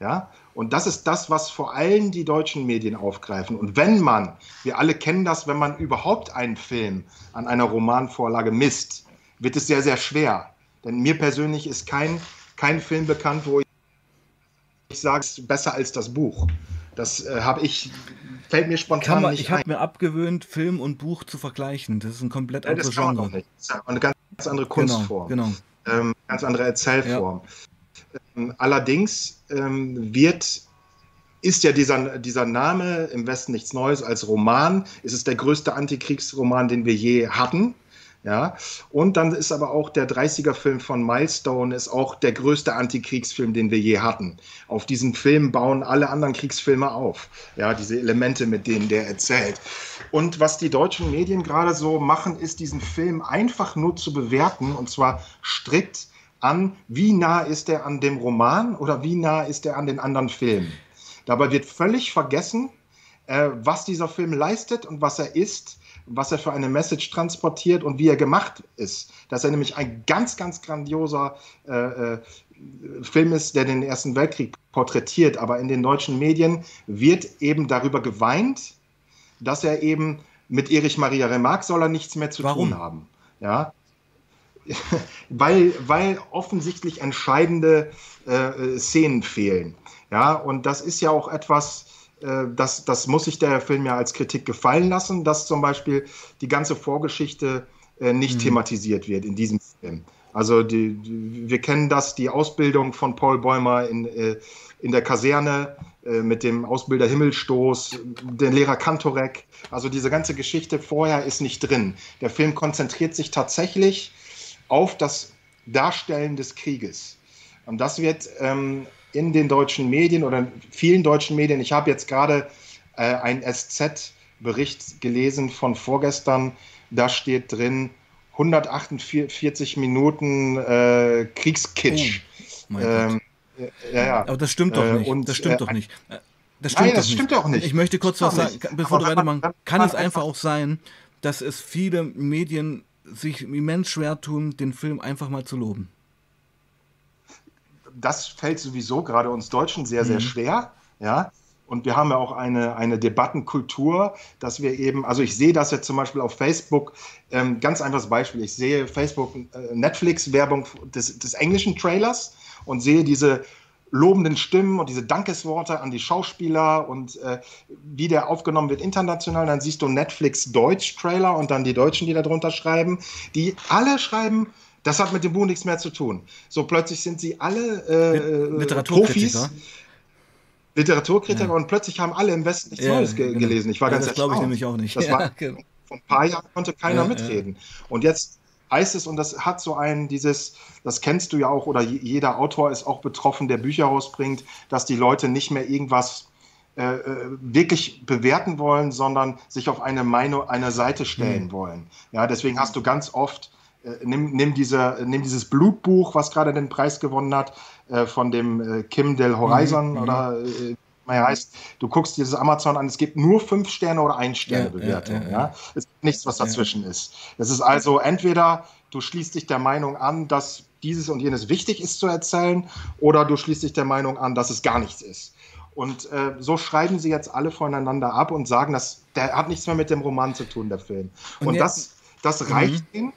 Speaker 2: Ja? Und das ist das, was vor allem die deutschen Medien aufgreifen. Und wenn man, wir alle kennen das, wenn man überhaupt einen Film an einer Romanvorlage misst, wird es sehr, sehr schwer. Denn mir persönlich ist kein, kein Film bekannt, wo ich, sage, es ist besser als das Buch. Das äh, habe ich, fällt mir spontan
Speaker 1: man,
Speaker 2: nicht
Speaker 1: ich habe mir abgewöhnt, Film und Buch zu vergleichen. Das ist ein komplett
Speaker 2: Ja,
Speaker 1: anderes Genre.
Speaker 2: Das ist ja eine ganz andere
Speaker 1: Genau,
Speaker 2: Kunstform.
Speaker 1: genau.
Speaker 2: ähm, ganz andere Erzählform. Ähm, allerdings ähm, wird ist ja dieser, dieser Name im Westen nichts Neues als Roman. Es ist der größte Antikriegsroman, den wir je hatten. Ja, und dann ist aber auch der 30er-Film von Milestone ist auch der größte Antikriegsfilm, den wir je hatten. Auf diesen Film bauen alle anderen Kriegsfilme auf. Ja, diese Elemente, mit denen der erzählt. Und was die deutschen Medien gerade so machen, ist diesen Film einfach nur zu bewerten und zwar strikt an, wie nah ist er an dem Roman oder wie nah ist er an den anderen Filmen. Dabei wird völlig vergessen, äh, was dieser Film leistet und was er ist, was er für eine Message transportiert und wie er gemacht ist. Dass er nämlich ein ganz, ganz grandioser äh, äh, Film ist, der den Ersten Weltkrieg porträtiert. Aber in den deutschen Medien wird eben darüber geweint, dass er eben mit Erich Maria Remarque soll er nichts mehr zu Warum? tun haben. Ja, weil, weil offensichtlich entscheidende äh, Szenen fehlen. Ja, und das ist ja auch etwas, das, das muss sich der Film ja als Kritik gefallen lassen, dass zum Beispiel die ganze Vorgeschichte äh, nicht mhm. thematisiert wird in diesem Film. Also die, die, wir kennen das, die Ausbildung von Paul Bäumer in, äh, in der Kaserne äh, mit dem Ausbilder Himmelstoß, der Lehrer Kantorek. Also diese ganze Geschichte vorher ist nicht drin. Der Film konzentriert sich tatsächlich auf das Darstellen des Krieges. Und das wird ähm, in den deutschen Medien oder in vielen deutschen Medien, ich habe jetzt gerade äh, einen SZ-Bericht gelesen von vorgestern, da steht drin 148 Minuten äh, Kriegskitsch.
Speaker 1: Oh, ähm, ja, ja. Aber das stimmt doch äh, nicht. Und, das stimmt äh, doch nicht. Äh, das stimmt, Nein, das stimmt doch nicht. Ich möchte kurz was sagen, bevor du weitermachst. Kann es einfach auch sein, dass es viele Medien sich immens schwer tun, den Film einfach mal zu loben.
Speaker 2: Das fällt sowieso gerade uns Deutschen sehr, sehr mhm. schwer. Ja. Und wir haben ja auch eine, eine Debattenkultur, dass wir eben, also ich sehe das jetzt zum Beispiel auf Facebook, ähm, ganz einfaches Beispiel, ich sehe Facebook äh, Netflix-Werbung des, des englischen Trailers und sehe diese lobenden Stimmen und diese Dankesworte an die Schauspieler und äh, wie der aufgenommen wird international. Dann siehst du Netflix Deutsch-Trailer und dann die Deutschen, die darunter schreiben, die alle schreiben, das hat mit dem Buch nichts mehr zu tun. So plötzlich sind sie alle äh, Profis. Literaturkritiker ja. und plötzlich haben alle im Westen nichts ja, Neues ge genau. gelesen. Ich war ja, ganz
Speaker 1: das glaube ich nämlich auch nicht.
Speaker 2: Das war, genau. Vor ein paar Jahren konnte keiner mitreden. Und jetzt heißt es, und das hat so ein, dieses, das kennst du ja auch, oder jeder Autor ist auch betroffen, der Bücher rausbringt, dass die Leute nicht mehr irgendwas äh, äh, wirklich bewerten wollen, sondern sich auf eine Meinung, eine Seite stellen mhm. wollen. Ja, deswegen hast du ganz oft, äh, nimm, nimm, diese, nimm dieses Blutbuch, was gerade den Preis gewonnen hat, äh, von dem äh, Kim Del Horizon mhm. oder äh, naja, heißt, du guckst dieses Amazon an, es gibt nur fünf Sterne oder ein Sterne Bewertung. Ja, ja, ja, ja, Es gibt nichts, was dazwischen ist. Es ist also entweder du schließt dich der Meinung an, dass dieses und jenes wichtig ist zu erzählen, oder du schließt dich der Meinung an, dass es gar nichts ist. Und äh, so schreiben sie jetzt alle voneinander ab und sagen, dass der hat nichts mehr mit dem Roman zu tun, der Film. Und, und das, das reicht mhm. ihnen,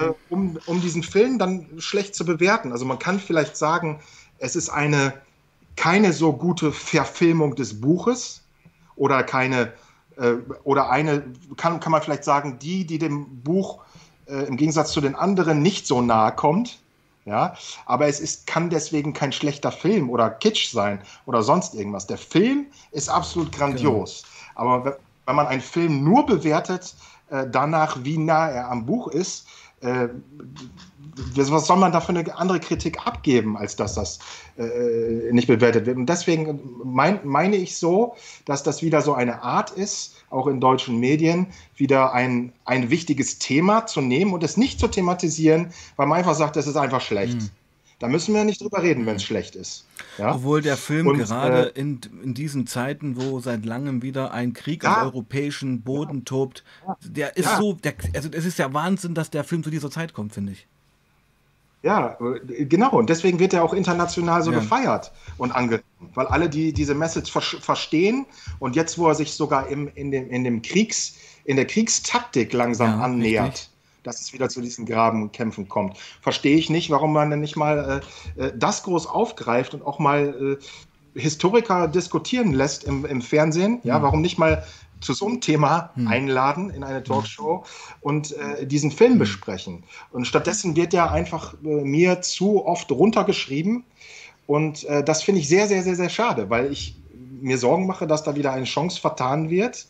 Speaker 2: äh, um, um diesen Film dann schlecht zu bewerten. Also man kann vielleicht sagen, es ist eine keine so gute Verfilmung des Buches oder keine äh, oder eine kann, kann man vielleicht sagen, die, die dem Buch äh, im Gegensatz zu den anderen nicht so nahe kommt. Ja, aber es ist, kann deswegen kein schlechter Film oder Kitsch sein oder sonst irgendwas. Der Film ist absolut grandios. Genau. Aber wenn man einen Film nur bewertet, äh, danach, wie nah er am Buch ist, äh, was soll man da für eine andere Kritik abgeben, als dass das äh, nicht bewertet wird? Und deswegen mein, meine ich so, dass das wieder so eine Art ist, auch in deutschen Medien, wieder ein, ein wichtiges Thema zu nehmen und es nicht zu thematisieren, weil man einfach sagt, das ist einfach schlecht. Mhm. Da müssen wir nicht drüber reden, wenn es schlecht ist.
Speaker 1: Ja? Obwohl der Film und, gerade äh, in, in diesen Zeiten, wo seit langem wieder ein Krieg ja, auf europäischen Boden ja, tobt, der ist so, der, also es ist ja Wahnsinn, dass der Film zu dieser Zeit kommt, finde ich.
Speaker 2: Ja, genau. Und deswegen wird er auch international so ja. gefeiert und angenommen, weil alle die diese Message ver verstehen. Und jetzt, wo er sich sogar im, in, dem, in, dem Kriegs, in der Kriegstaktik langsam ja, annähert. Dass es wieder zu diesen Grabenkämpfen kommt, verstehe ich nicht, warum man denn nicht mal äh, äh das groß aufgreift und auch mal äh, Historiker diskutieren lässt im, im Fernsehen. Ja, ja, warum nicht mal zu so einem Thema hm. einladen in eine Talkshow und äh, diesen Film hm. besprechen. Und stattdessen wird ja einfach äh, mir zu oft runtergeschrieben. Und äh, das finde ich sehr, sehr, sehr, sehr schade, weil ich mir Sorgen mache, dass da wieder eine Chance vertan wird,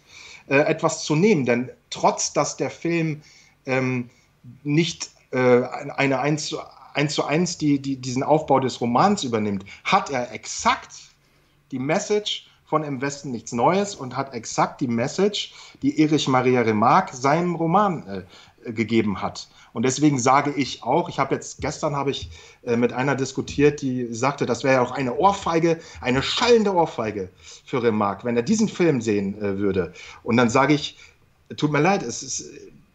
Speaker 2: äh, etwas zu nehmen. Denn trotz, dass der Film ähm, nicht äh, eine 1 zu 1, zu 1 die, die, diesen Aufbau des Romans übernimmt, hat er exakt die Message von Im Westen nichts Neues und hat exakt die Message, die Erich Maria Remarque seinem Roman äh, gegeben hat. Und deswegen sage ich auch, ich habe jetzt, gestern habe ich äh, mit einer diskutiert, die sagte, das wäre ja auch eine Ohrfeige, eine schallende Ohrfeige für Remarque, wenn er diesen Film sehen äh, würde. Und dann sage ich, tut mir leid, es ist,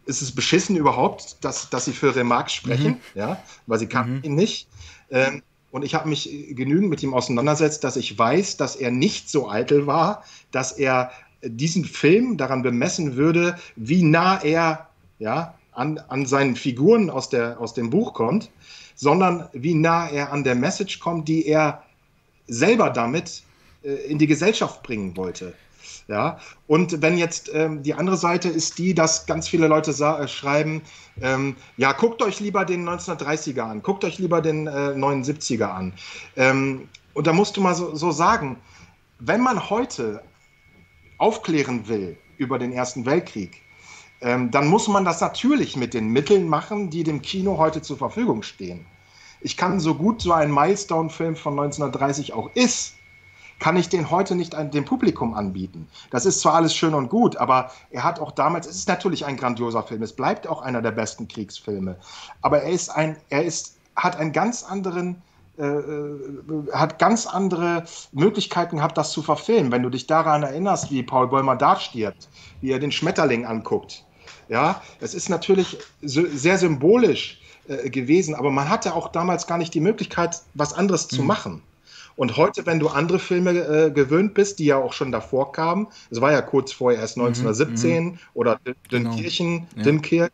Speaker 2: es ist beschissen überhaupt, dass, dass sie für Remarque sprechen, mhm. ja, weil sie kannten mhm. ihn nicht. Ähm, und ich habe mich genügend mit ihm auseinandersetzt, dass ich weiß, dass er nicht so eitel war, dass er diesen Film daran bemessen würde, wie nah er ja, an, an seinen Figuren aus, der, aus dem Buch kommt, sondern wie nah er an der Message kommt, die er selber damit äh, in die Gesellschaft bringen wollte. Ja, und wenn jetzt ähm, die andere Seite ist die, dass ganz viele Leute äh, schreiben, ähm, ja, guckt euch lieber den 1930er an, guckt euch lieber den äh, 79er an. Ähm, und da musst du mal so, so sagen, wenn man heute aufklären will über den Ersten Weltkrieg, ähm, dann muss man das natürlich mit den Mitteln machen, die dem Kino heute zur Verfügung stehen. Ich kann so gut so ein Milestone-Film von 1930 auch ist, kann ich den heute nicht dem Publikum anbieten. Das ist zwar alles schön und gut, aber er hat auch damals, es ist natürlich ein grandioser Film, es bleibt auch einer der besten Kriegsfilme, aber er ist ein, er ist, hat einen ganz anderen, äh, äh hat ganz andere Möglichkeiten gehabt, das zu verfilmen. Wenn du dich daran erinnerst, wie Paul Bäumer da stirbt, wie er den Schmetterling anguckt, ja, es ist natürlich sehr symbolisch äh, gewesen, aber man hatte auch damals gar nicht die Möglichkeit, was anderes mhm. zu machen. Und heute, wenn du andere Filme äh, gewöhnt bist, die ja auch schon davor kamen, es war ja kurz vorher erst 1917 mhm, oder Dünkirchen, genau. Dünkirch,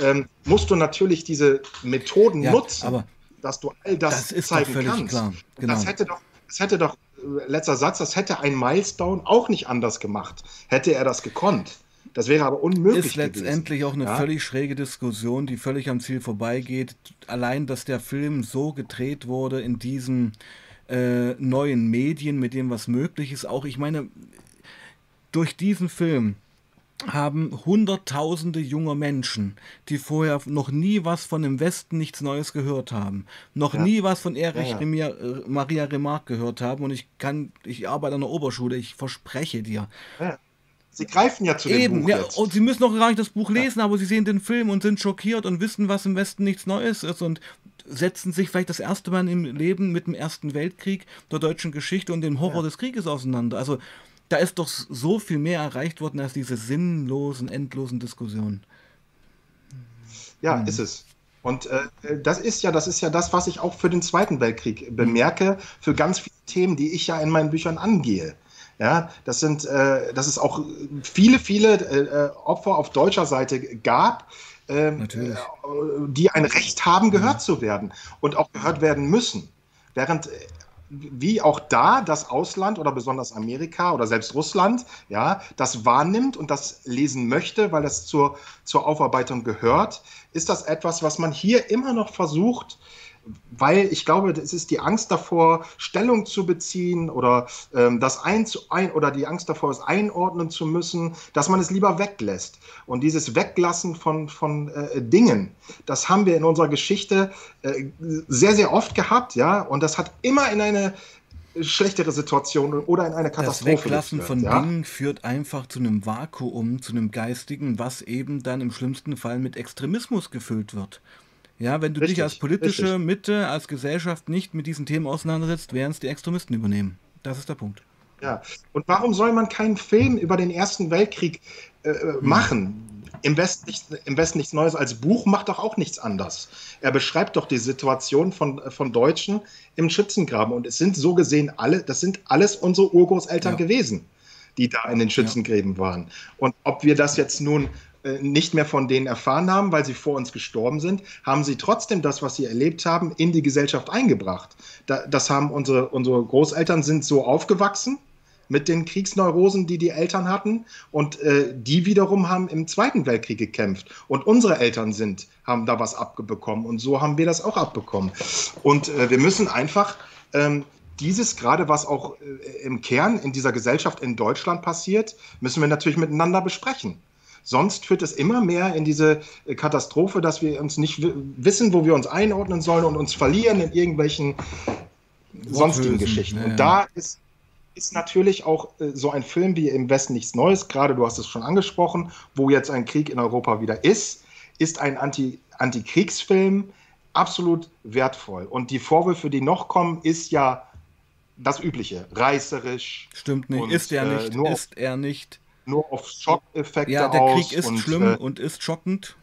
Speaker 2: ja. ähm, musst du natürlich diese Methoden ja, nutzen, dass du all das, das zeigen kannst. Klar. Genau. Das hätte doch, das hätte doch, äh, letzter Satz, das hätte ein Milestone auch nicht anders gemacht, hätte er das gekonnt. Das wäre aber unmöglich.
Speaker 1: Ist letztendlich gewesen. auch eine ja? völlig schräge Diskussion, die völlig am Ziel vorbeigeht. Allein, dass der Film so gedreht wurde in diesen äh, neuen Medien, mit dem was möglich ist. Auch ich meine, durch diesen Film haben Hunderttausende junger Menschen, die vorher noch nie was von dem Westen nichts Neues gehört haben, noch ja. nie was von Erich ja, ja. Äh, Maria Remarque gehört haben und ich kann, ich arbeite an der Oberschule, ich verspreche dir.
Speaker 2: Sie greifen ja zu Eben, dem Buch
Speaker 1: ja, jetzt. und sie müssen noch gar nicht das Buch lesen, aber sie sehen den Film und sind schockiert und wissen, was im Westen nichts Neues ist und setzen sich vielleicht das erste Mal im Leben mit dem Ersten Weltkrieg, der deutschen Geschichte und dem Horror ja. des Krieges auseinander. Also da ist doch so viel mehr erreicht worden als diese sinnlosen, endlosen Diskussionen.
Speaker 2: Ja, hm. ist es. Und äh, das ist ja, das ist ja das, was ich auch für den Zweiten Weltkrieg bemerke, für ganz viele Themen, die ich ja in meinen Büchern angehe. Ja, das sind, äh, dass es auch viele, viele äh, Opfer auf deutscher Seite gab, ähm, äh, die ein Recht haben, gehört ja. zu werden und auch gehört werden müssen. Während äh, wie auch da das Ausland oder besonders Amerika oder selbst Russland, ja, das wahrnimmt und das lesen möchte, weil das zur, zur Aufarbeitung gehört, ist das etwas, was man hier immer noch versucht, weil ich glaube, es ist die Angst davor, Stellung zu beziehen oder ähm, das ein, ein oder die Angst davor, es einordnen zu müssen, dass man es lieber weglässt. Und dieses Weglassen von, von äh, Dingen, das haben wir in unserer Geschichte äh, sehr, sehr oft gehabt, ja, und das hat immer in eine schlechtere Situation oder in eine Katastrophe.
Speaker 1: Das Weglassen geführt, von ja? Dingen führt einfach zu einem Vakuum, zu einem Geistigen, was eben dann im schlimmsten Fall mit Extremismus gefüllt wird. Ja, wenn du richtig, dich als politische richtig. Mitte, als Gesellschaft nicht mit diesen Themen auseinandersetzt, werden es die Extremisten übernehmen. Das ist der Punkt.
Speaker 2: Ja, und warum soll man keinen Film über den Ersten Weltkrieg äh, hm. machen? Im Westen, nichts, Im Westen nichts Neues als Buch macht doch auch nichts anders. Er beschreibt doch die Situation von, von Deutschen im Schützengraben. Und es sind so gesehen alle, das sind alles unsere Urgroßeltern ja. gewesen, die da in den Schützengräben ja. waren. Und ob wir das jetzt nun äh, nicht mehr von denen erfahren haben, weil sie vor uns gestorben sind, haben sie trotzdem das, was sie erlebt haben, in die Gesellschaft eingebracht. das haben unsere, unsere Großeltern sind so aufgewachsen mit den Kriegsneurosen, die die Eltern hatten. Und äh, die wiederum haben im Zweiten Weltkrieg gekämpft. Und unsere Eltern sind, haben da was abbekommen. Und so haben wir das auch abbekommen. Und äh, wir müssen einfach ähm, dieses, gerade was auch äh, im Kern in dieser Gesellschaft in Deutschland passiert, müssen wir natürlich miteinander besprechen. Sonst führt es immer mehr in diese äh, Katastrophe, dass wir uns nicht wissen, wo wir uns einordnen sollen und uns verlieren in irgendwelchen sonstigen Geschichten. Ja, Und da ist, ist natürlich auch äh, so ein Film wie Im Westen nichts Neues, gerade du hast es schon angesprochen, wo jetzt ein Krieg in Europa wieder ist, ist ein Anti, Antikriegsfilm absolut wertvoll. Und die Vorwürfe, die noch kommen, ist ja das Übliche, reißerisch.
Speaker 1: Stimmt nicht, und, ist er nicht, äh, ist er nicht.
Speaker 2: Nur auf Schockeffekte
Speaker 1: Ja, der Krieg ist und, schlimm äh, und ist schockend.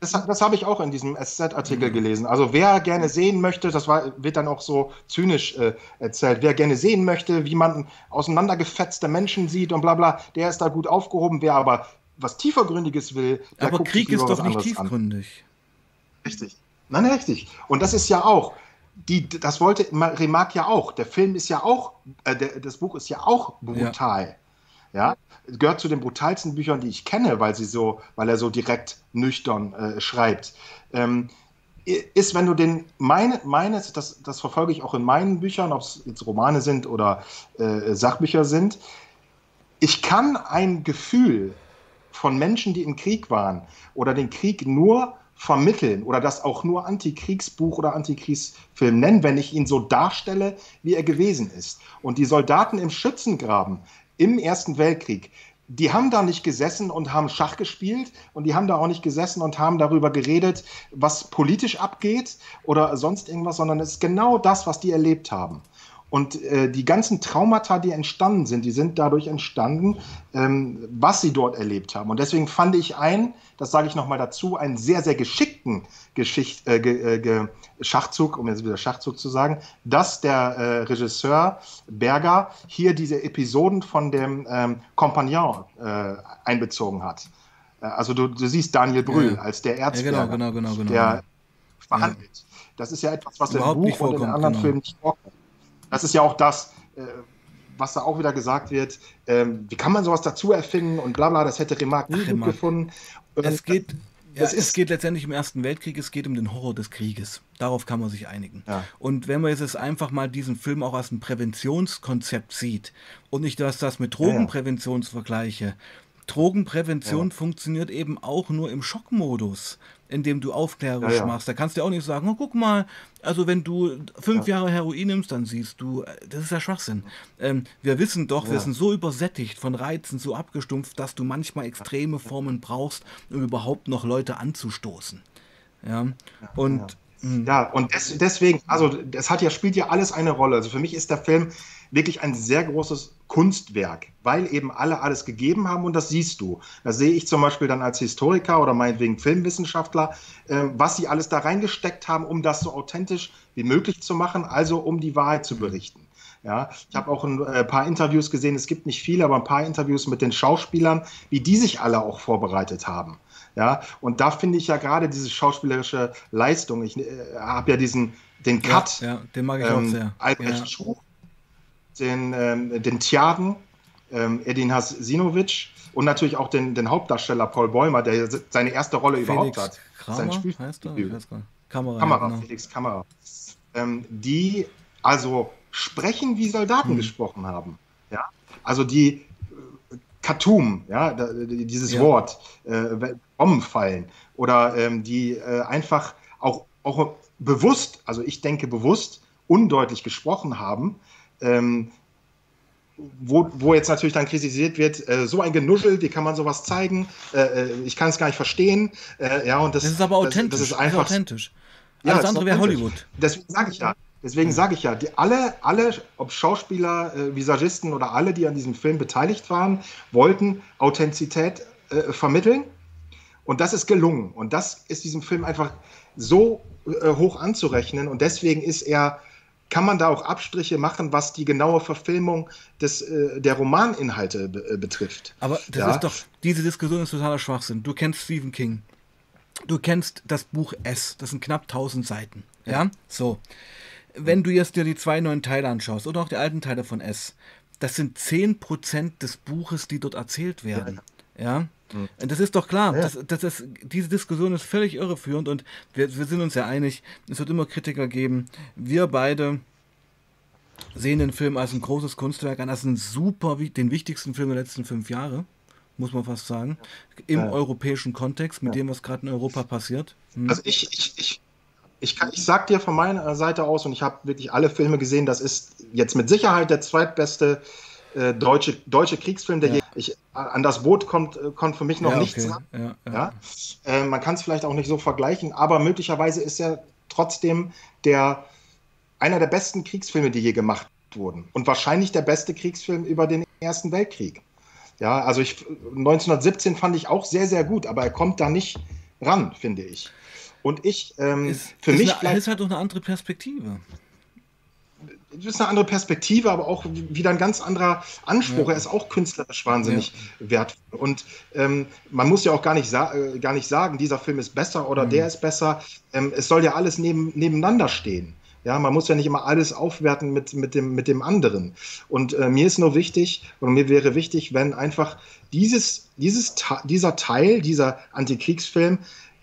Speaker 2: Das, das habe ich auch in diesem SZ-Artikel mhm. gelesen. Also wer gerne sehen möchte, das war, wird dann auch so zynisch äh, erzählt, wer gerne sehen möchte, wie man auseinandergefetzte Menschen sieht und bla bla, der ist da gut aufgehoben. Wer aber was tiefergründiges will,
Speaker 1: der aber Krieg ist doch nicht tiefgründig.
Speaker 2: An. Richtig. Nein, richtig. Und das ist ja auch, die, das wollte Remarque ja auch. Der Film ist ja auch, äh, der, das Buch ist ja auch brutal. Ja. Ja. gehört zu den brutalsten Büchern, die ich kenne, weil sie so, weil er so direkt nüchtern äh, schreibt. Ähm, ist, wenn du den meine, meines, das, das verfolge ich auch in meinen Büchern, ob es jetzt Romane sind oder äh, Sachbücher sind, ich kann ein Gefühl von Menschen, die im Krieg waren oder den Krieg nur vermitteln oder das auch nur Antikriegsbuch oder Antikriegsfilm nennen, wenn ich ihn so darstelle, wie er gewesen ist. Und die Soldaten im Schützengraben im Ersten Weltkrieg, die haben da nicht gesessen und haben Schach gespielt und die haben da auch nicht gesessen und haben darüber geredet, was politisch abgeht oder sonst irgendwas, sondern es ist genau das, was die erlebt haben. Und äh, die ganzen Traumata, die entstanden sind, die sind dadurch entstanden, ähm, was sie dort erlebt haben. Und deswegen fand ich ein, das sage ich nochmal dazu, einen sehr, sehr geschickten Geschicht, äh, äh, Schachzug, um jetzt wieder Schachzug zu sagen, dass der äh, Regisseur Berger hier diese Episoden von dem ähm, Compagnon äh, einbezogen hat. Äh, also du, du, siehst Daniel Brühl ja. als der Erzberger,
Speaker 1: ja, genau, genau, genau, genau,
Speaker 2: der verhandelt. Ja. Das ist ja etwas, was Überhaupt im Buch und in anderen genau. Filmen nicht vorkommt. Das ist ja auch das, äh, was da auch wieder gesagt wird. Ähm, wie kann man sowas dazu erfinden und bla bla, das hätte Remarque nie gut gefunden.
Speaker 1: Es geht, ja, es geht letztendlich im Ersten Weltkrieg, es geht um den Horror des Krieges. Darauf kann man sich einigen. Ja. Und wenn man jetzt einfach mal diesen Film auch als ein Präventionskonzept sieht und nicht, dass das mit Drogenprävention ja, vergleiche, Drogenprävention funktioniert eben auch nur im Schockmodus indem du aufklärerisch ja, ja. machst. Da kannst du ja auch nicht sagen, oh, guck mal, also wenn du fünf ja. Jahre Heroin nimmst, dann siehst du, äh, das ist ja Schwachsinn. Ähm, wir wissen doch, wir sind so übersättigt von Reizen, so abgestumpft, dass du manchmal extreme Formen brauchst, um überhaupt noch Leute anzustoßen. Ja, und
Speaker 2: hm. ja, und des, deswegen, also das hat ja, spielt ja alles eine Rolle. Also für mich ist der Film wirklich ein sehr großes Kunstwerk, weil eben alle alles gegeben haben und das siehst du. Das sehe ich zum Beispiel dann als Historiker oder meinetwegen Filmwissenschaftler, äh, was sie alles da reingesteckt haben, um das so authentisch wie möglich zu machen, also um die Wahrheit zu berichten. Ja, ich habe auch ein äh, paar Interviews gesehen, es gibt nicht viele, aber ein paar Interviews mit den Schauspielern, wie die sich alle auch vorbereitet haben. Ja, und da finde ich ja gerade diese schauspielerische Leistung. Ich äh, habe ja diesen den Cut,
Speaker 1: ja, ja, den mag ich ähm, auch sehr.
Speaker 2: Albrecht ja. Schuch, den, ähm, den Tjaden, ähm, Edin Hasinovic und natürlich auch den, den Hauptdarsteller Paul Bäumer, der seine erste Rolle Felix überhaupt hat.
Speaker 1: Kramer, Sein Spiel heißt er?
Speaker 2: Kamera, Kamera genau. Felix Kamera. Ähm, die also sprechen, wie Soldaten hm. gesprochen haben. Ja? Also die äh, Khartoum, ja, dieses ja. Wort, äh, Bomben fallen oder ähm, die äh, einfach auch, auch bewusst, also ich denke bewusst, undeutlich gesprochen haben, ähm, wo, wo jetzt natürlich dann kritisiert wird, äh, so ein Genuschel, wie kann man sowas zeigen? Äh, äh ich kann es gar nicht verstehen. Äh, ja, und das,
Speaker 1: das ist aber authentisch. Das, das ist einfach. Das ist authentisch.
Speaker 2: Ja, Alles andere wäre Hollywood. Deswegen sage ich ja. Deswegen sage ich ja, die, alle, alle, ob Schauspieler, äh, Visagisten oder alle, die an diesem Film beteiligt waren, wollten Authentizität äh, vermitteln. Und das ist gelungen. Und das ist diesem Film einfach so hoch anzurechnen. Und deswegen ist er kann man da auch Abstriche machen, was die genaue Verfilmung des, äh, der Romaninhalte be äh, betrifft.
Speaker 1: Aber das ja? ist doch, diese Diskussion ist totaler Schwachsinn. Du kennst Stephen King. Du kennst das Buch S. Das sind knapp 1000 Seiten. Ja? ja? So. Wenn du jetzt dir die zwei neuen Teile anschaust oder auch die alten Teile von S, das sind 10% des Buches, die dort erzählt werden. Ja. ja? Mhm. Das ist doch klar. Ja. Das, das ist, diese Diskussion ist völlig irreführend und wir, wir sind uns ja einig, es wird immer Kritiker geben. Wir beide sehen den Film als ein großes Kunstwerk an, als einen super, den wichtigsten Film der letzten fünf Jahre, muss man fast sagen, im ja. europäischen Kontext, mit ja. dem, was gerade in Europa passiert.
Speaker 2: Hm. Also ich, ich, ich, ich, kann, ich sag dir von meiner Seite aus, und ich habe wirklich alle Filme gesehen, das ist jetzt mit Sicherheit der zweitbeste äh, deutsche, deutsche Kriegsfilm, der ja. ich, an das Boot kommt, äh, kommt für mich noch ja, nichts
Speaker 1: okay. ran.
Speaker 2: Ja. Äh, man kann es vielleicht auch nicht so vergleichen, aber möglicherweise ist er trotzdem der, einer der besten Kriegsfilme, die je gemacht wurden. Und wahrscheinlich der beste Kriegsfilm über den Ersten Weltkrieg. Ja, also ich, 1917 fand ich auch sehr, sehr gut, aber er kommt da nicht ran, finde ich. Und ich, ähm,
Speaker 1: ist, für ist mich. Eine, ist halt doch eine andere Perspektive
Speaker 2: das ist eine andere Perspektive, aber auch wieder ein ganz anderer Anspruch. Ja. Er ist auch künstlerisch wahnsinnig ja. wertvoll. Und ähm, man muss ja auch gar nicht, äh, gar nicht sagen, dieser Film ist besser oder mhm. der ist besser. Ähm, es soll ja alles neben, nebeneinander stehen. Ja, man muss ja nicht immer alles aufwerten mit, mit, dem, mit dem anderen. Und äh, mir ist nur wichtig, und mir wäre wichtig, wenn einfach dieses, dieses, dieser Teil, dieser Antikriegsfilm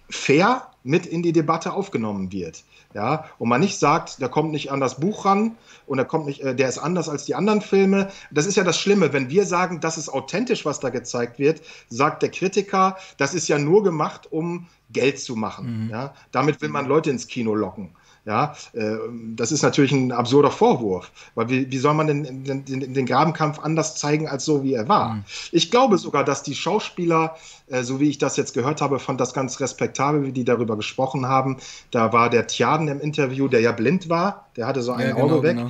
Speaker 2: fair mit in die Debatte aufgenommen wird. Ja, und man nicht sagt, der kommt nicht an das Buch ran und der kommt nicht, äh, der ist anders als die anderen Filme. Das ist ja das Schlimme, wenn wir sagen, das ist authentisch, was da gezeigt wird, sagt der Kritiker, das ist ja nur gemacht, um Geld zu machen. Mhm. Ja, damit will man Leute ins Kino locken. Ja, äh, das ist natürlich ein absurder Vorwurf, weil wie, wie soll man denn den, den, den, Grabenkampf anders zeigen als so, wie er war? Mhm. Ich glaube sogar, dass die Schauspieler, äh, so wie ich das jetzt gehört habe, fand das ganz respektabel, wie die darüber gesprochen haben. Da war der Tjaden im Interview, der ja blind war, der hatte so ein ja, genau, Auge weg. Genau.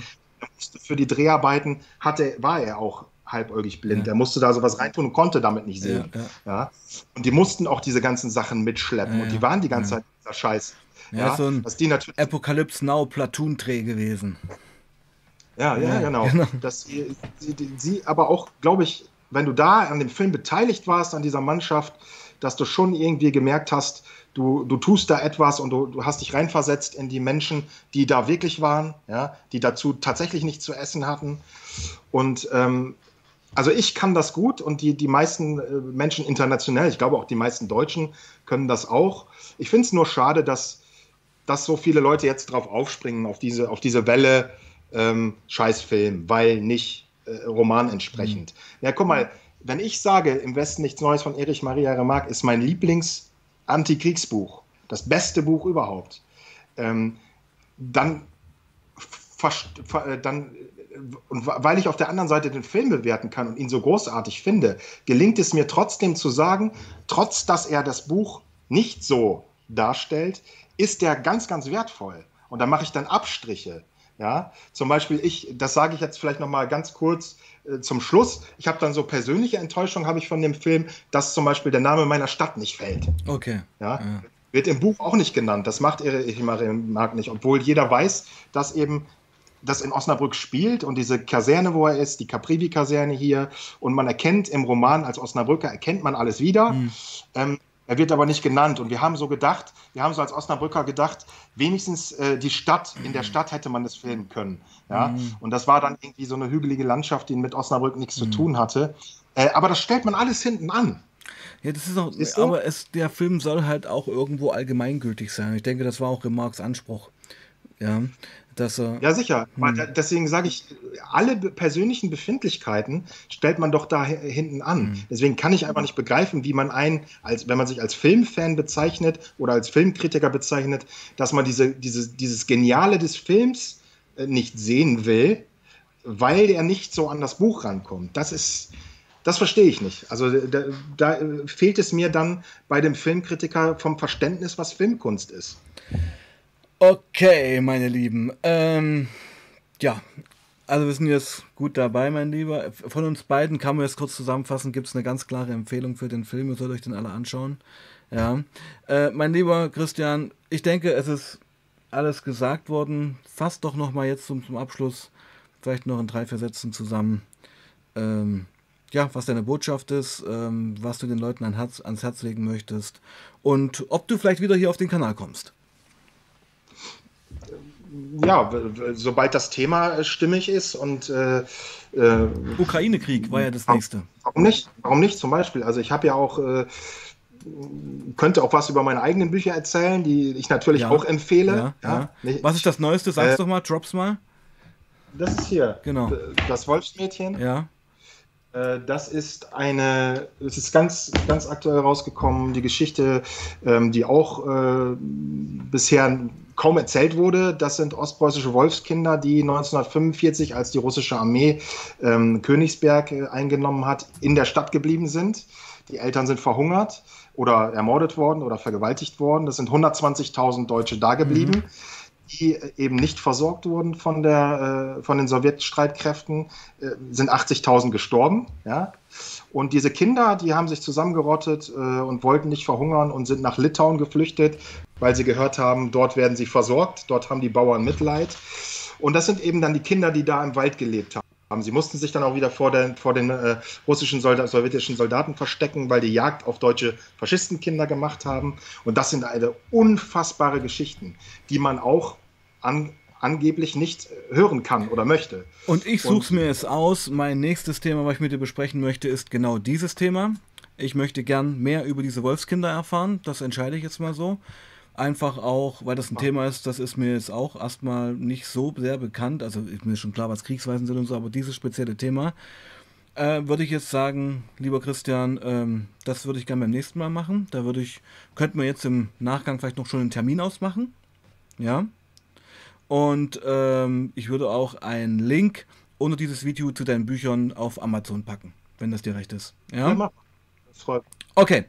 Speaker 2: Für die Dreharbeiten hatte, war er auch halbäugig blind. Ja. Er musste da sowas reintun und konnte damit nicht sehen. Ja, ja. Und die mussten auch diese ganzen Sachen mitschleppen. Und die waren die ganze Zeit dieser Scheiß
Speaker 1: ja, ja so ein was die natürlich Apocalypse Now Platoon-Dreh gewesen.
Speaker 2: Ja, ja, ja genau. genau. Dass sie, sie, sie aber auch, glaube ich, wenn du da an dem Film beteiligt warst, an dieser Mannschaft, dass du schon irgendwie gemerkt hast, du, du tust da etwas und du, du hast dich reinversetzt in die Menschen, die da wirklich waren, ja, die dazu tatsächlich nichts zu essen hatten. Und ähm, also ich kann das gut und die, die meisten äh, Menschen internationell, ich glaube auch die meisten Deutschen können das auch. Ich finde es nur schade, dass dass so viele Leute jetzt drauf aufspringen, auf diese, auf diese Welle ähm, Scheißfilm, weil nicht äh, Roman entsprechend. Mhm. Ja, guck mal, wenn ich sage, im Westen nichts Neues von Erich Maria Remarque ist mein Lieblings-Antikriegsbuch, das beste Buch überhaupt, ähm, dann, äh, dann und weil ich auf der anderen Seite den Film bewerten kann und ihn so großartig finde, gelingt es mir trotzdem zu sagen, trotz dass er das Buch nicht so darstellt, ist der ganz, ganz wertvoll. Und da mache ich dann Abstriche. Ja, zum Beispiel ich, das sage ich jetzt vielleicht noch mal ganz kurz äh, zum Schluss. Ich habe dann so persönliche Enttäuschung habe ich von dem Film, dass zum Beispiel der Name meiner Stadt nicht fällt.
Speaker 1: Okay.
Speaker 2: Ja, ja. wird im Buch auch nicht genannt. Das macht Erich Mag nicht, obwohl jeder weiß, dass eben das in Osnabrück spielt und diese Kaserne, wo er ist, die Caprivi-Kaserne hier, und man erkennt im Roman als Osnabrücker erkennt man alles wieder. Mhm. Ähm, er wird aber nicht genannt. Und wir haben so gedacht, wir haben so als Osnabrücker gedacht, wenigstens äh, die Stadt, in der Stadt hätte man das filmen können. Ja? Mhm. Und das war dann irgendwie so eine hügelige Landschaft, die mit Osnabrück nichts mhm. zu tun hatte. Äh, aber das stellt man alles hinten an.
Speaker 1: Ja, das ist auch, ist aber es, der Film soll halt auch irgendwo allgemeingültig sein. Ich denke, das war auch Remarks Anspruch. Ja, dass er.
Speaker 2: Ja, sicher. Hm. Deswegen sage ich, alle persönlichen Befindlichkeiten stellt man doch da hinten an. Hm. Deswegen kann ich einfach nicht begreifen, wie man einen, als, wenn man sich als Filmfan bezeichnet oder als Filmkritiker bezeichnet, dass man diese, diese, dieses Geniale des Films äh, nicht sehen will, weil er nicht so an das Buch rankommt. Das ist. Das verstehe ich nicht. Also da, da fehlt es mir dann bei dem Filmkritiker vom Verständnis, was Filmkunst ist.
Speaker 1: Okay, meine Lieben. Ähm, ja, also wir sind jetzt gut dabei, mein Lieber. Von uns beiden kann man jetzt kurz zusammenfassen, gibt es eine ganz klare Empfehlung für den Film. Ihr sollt euch den alle anschauen. Ja. Äh, mein lieber Christian, ich denke, es ist alles gesagt worden. Fass doch nochmal jetzt zum, zum Abschluss, vielleicht noch in drei, vier Sätzen zusammen. Ähm, ja, was deine Botschaft ist, ähm, was du den Leuten an Herz, ans Herz legen möchtest und ob du vielleicht wieder hier auf den Kanal kommst
Speaker 2: ja, sobald das Thema stimmig ist und äh,
Speaker 1: äh, Ukraine-Krieg war ja das nächste.
Speaker 2: Warum nicht? Warum nicht zum Beispiel? Also ich habe ja auch äh, könnte auch was über meine eigenen Bücher erzählen, die ich natürlich ja, auch empfehle.
Speaker 1: Ja, ja. Was ist das Neueste? Sag's äh, doch mal, drops mal.
Speaker 2: Das ist hier.
Speaker 1: Genau.
Speaker 2: Das Wolfsmädchen.
Speaker 1: Ja.
Speaker 2: Äh, das ist eine, es ist ganz, ganz aktuell rausgekommen, die Geschichte, ähm, die auch äh, bisher kaum erzählt wurde, das sind ostpreußische Wolfskinder, die 1945, als die russische Armee ähm, Königsberg äh, eingenommen hat, in der Stadt geblieben sind. Die Eltern sind verhungert oder ermordet worden oder vergewaltigt worden. Das sind 120.000 Deutsche da geblieben. Mhm die eben nicht versorgt wurden von, der, äh, von den Sowjetstreitkräften, äh, sind 80.000 gestorben. Ja? Und diese Kinder, die haben sich zusammengerottet äh, und wollten nicht verhungern und sind nach Litauen geflüchtet, weil sie gehört haben, dort werden sie versorgt, dort haben die Bauern Mitleid. Und das sind eben dann die Kinder, die da im Wald gelebt haben. Sie mussten sich dann auch wieder vor, den, vor den äh, russischen Soldat, sowjetischen Soldaten verstecken, weil die Jagd auf deutsche Faschistenkinder gemacht haben. Und das sind eine unfassbare Geschichten, die man auch an, angeblich nicht hören kann oder möchte.
Speaker 1: Und ich suche es mir jetzt aus. Mein nächstes Thema, was ich mit dir besprechen möchte, ist genau dieses Thema. Ich möchte gern mehr über diese Wolfskinder erfahren. Das entscheide ich jetzt mal so. Einfach auch, weil das ein Thema ist, das ist mir jetzt auch erstmal nicht so sehr bekannt. Also ist mir schon klar, was Kriegsweisen sind und so, aber dieses spezielle Thema äh, würde ich jetzt sagen, lieber Christian, ähm, das würde ich gerne beim nächsten Mal machen. Da würde ich, könnten wir jetzt im Nachgang vielleicht noch schon einen Termin ausmachen. Ja. Und ähm, ich würde auch einen Link unter dieses Video zu deinen Büchern auf Amazon packen, wenn das dir recht ist. Ja, ja das freut mich. Okay.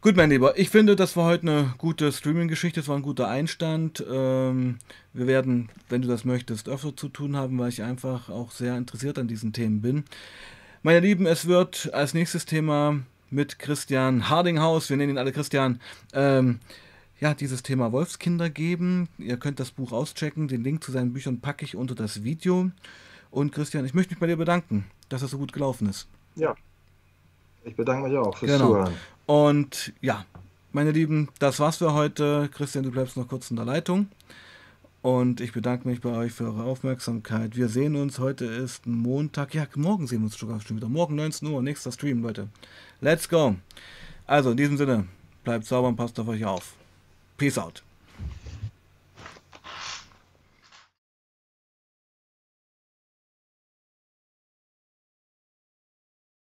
Speaker 1: Gut, mein Lieber, ich finde, das war heute eine gute Streaming-Geschichte, es war ein guter Einstand. Ähm, wir werden, wenn du das möchtest, öfter zu tun haben, weil ich einfach auch sehr interessiert an diesen Themen bin. Meine Lieben, es wird als nächstes Thema mit Christian Hardinghaus, wir nennen ihn alle Christian, ähm, ja, dieses Thema Wolfskinder geben. Ihr könnt das Buch auschecken. Den Link zu seinen Büchern packe ich unter das Video. Und Christian, ich möchte mich bei dir bedanken, dass es so gut gelaufen ist.
Speaker 2: Ja. Ich bedanke mich auch fürs genau. Zuhören.
Speaker 1: Und ja, meine Lieben, das war's für heute. Christian, du bleibst noch kurz in der Leitung. Und ich bedanke mich bei euch für eure Aufmerksamkeit. Wir sehen uns. Heute ist Montag. Ja, morgen sehen wir uns sogar schon wieder. Morgen 19 Uhr, nächster Stream, Leute. Let's go. Also, in diesem Sinne, bleibt sauber und passt auf euch auf. Peace out.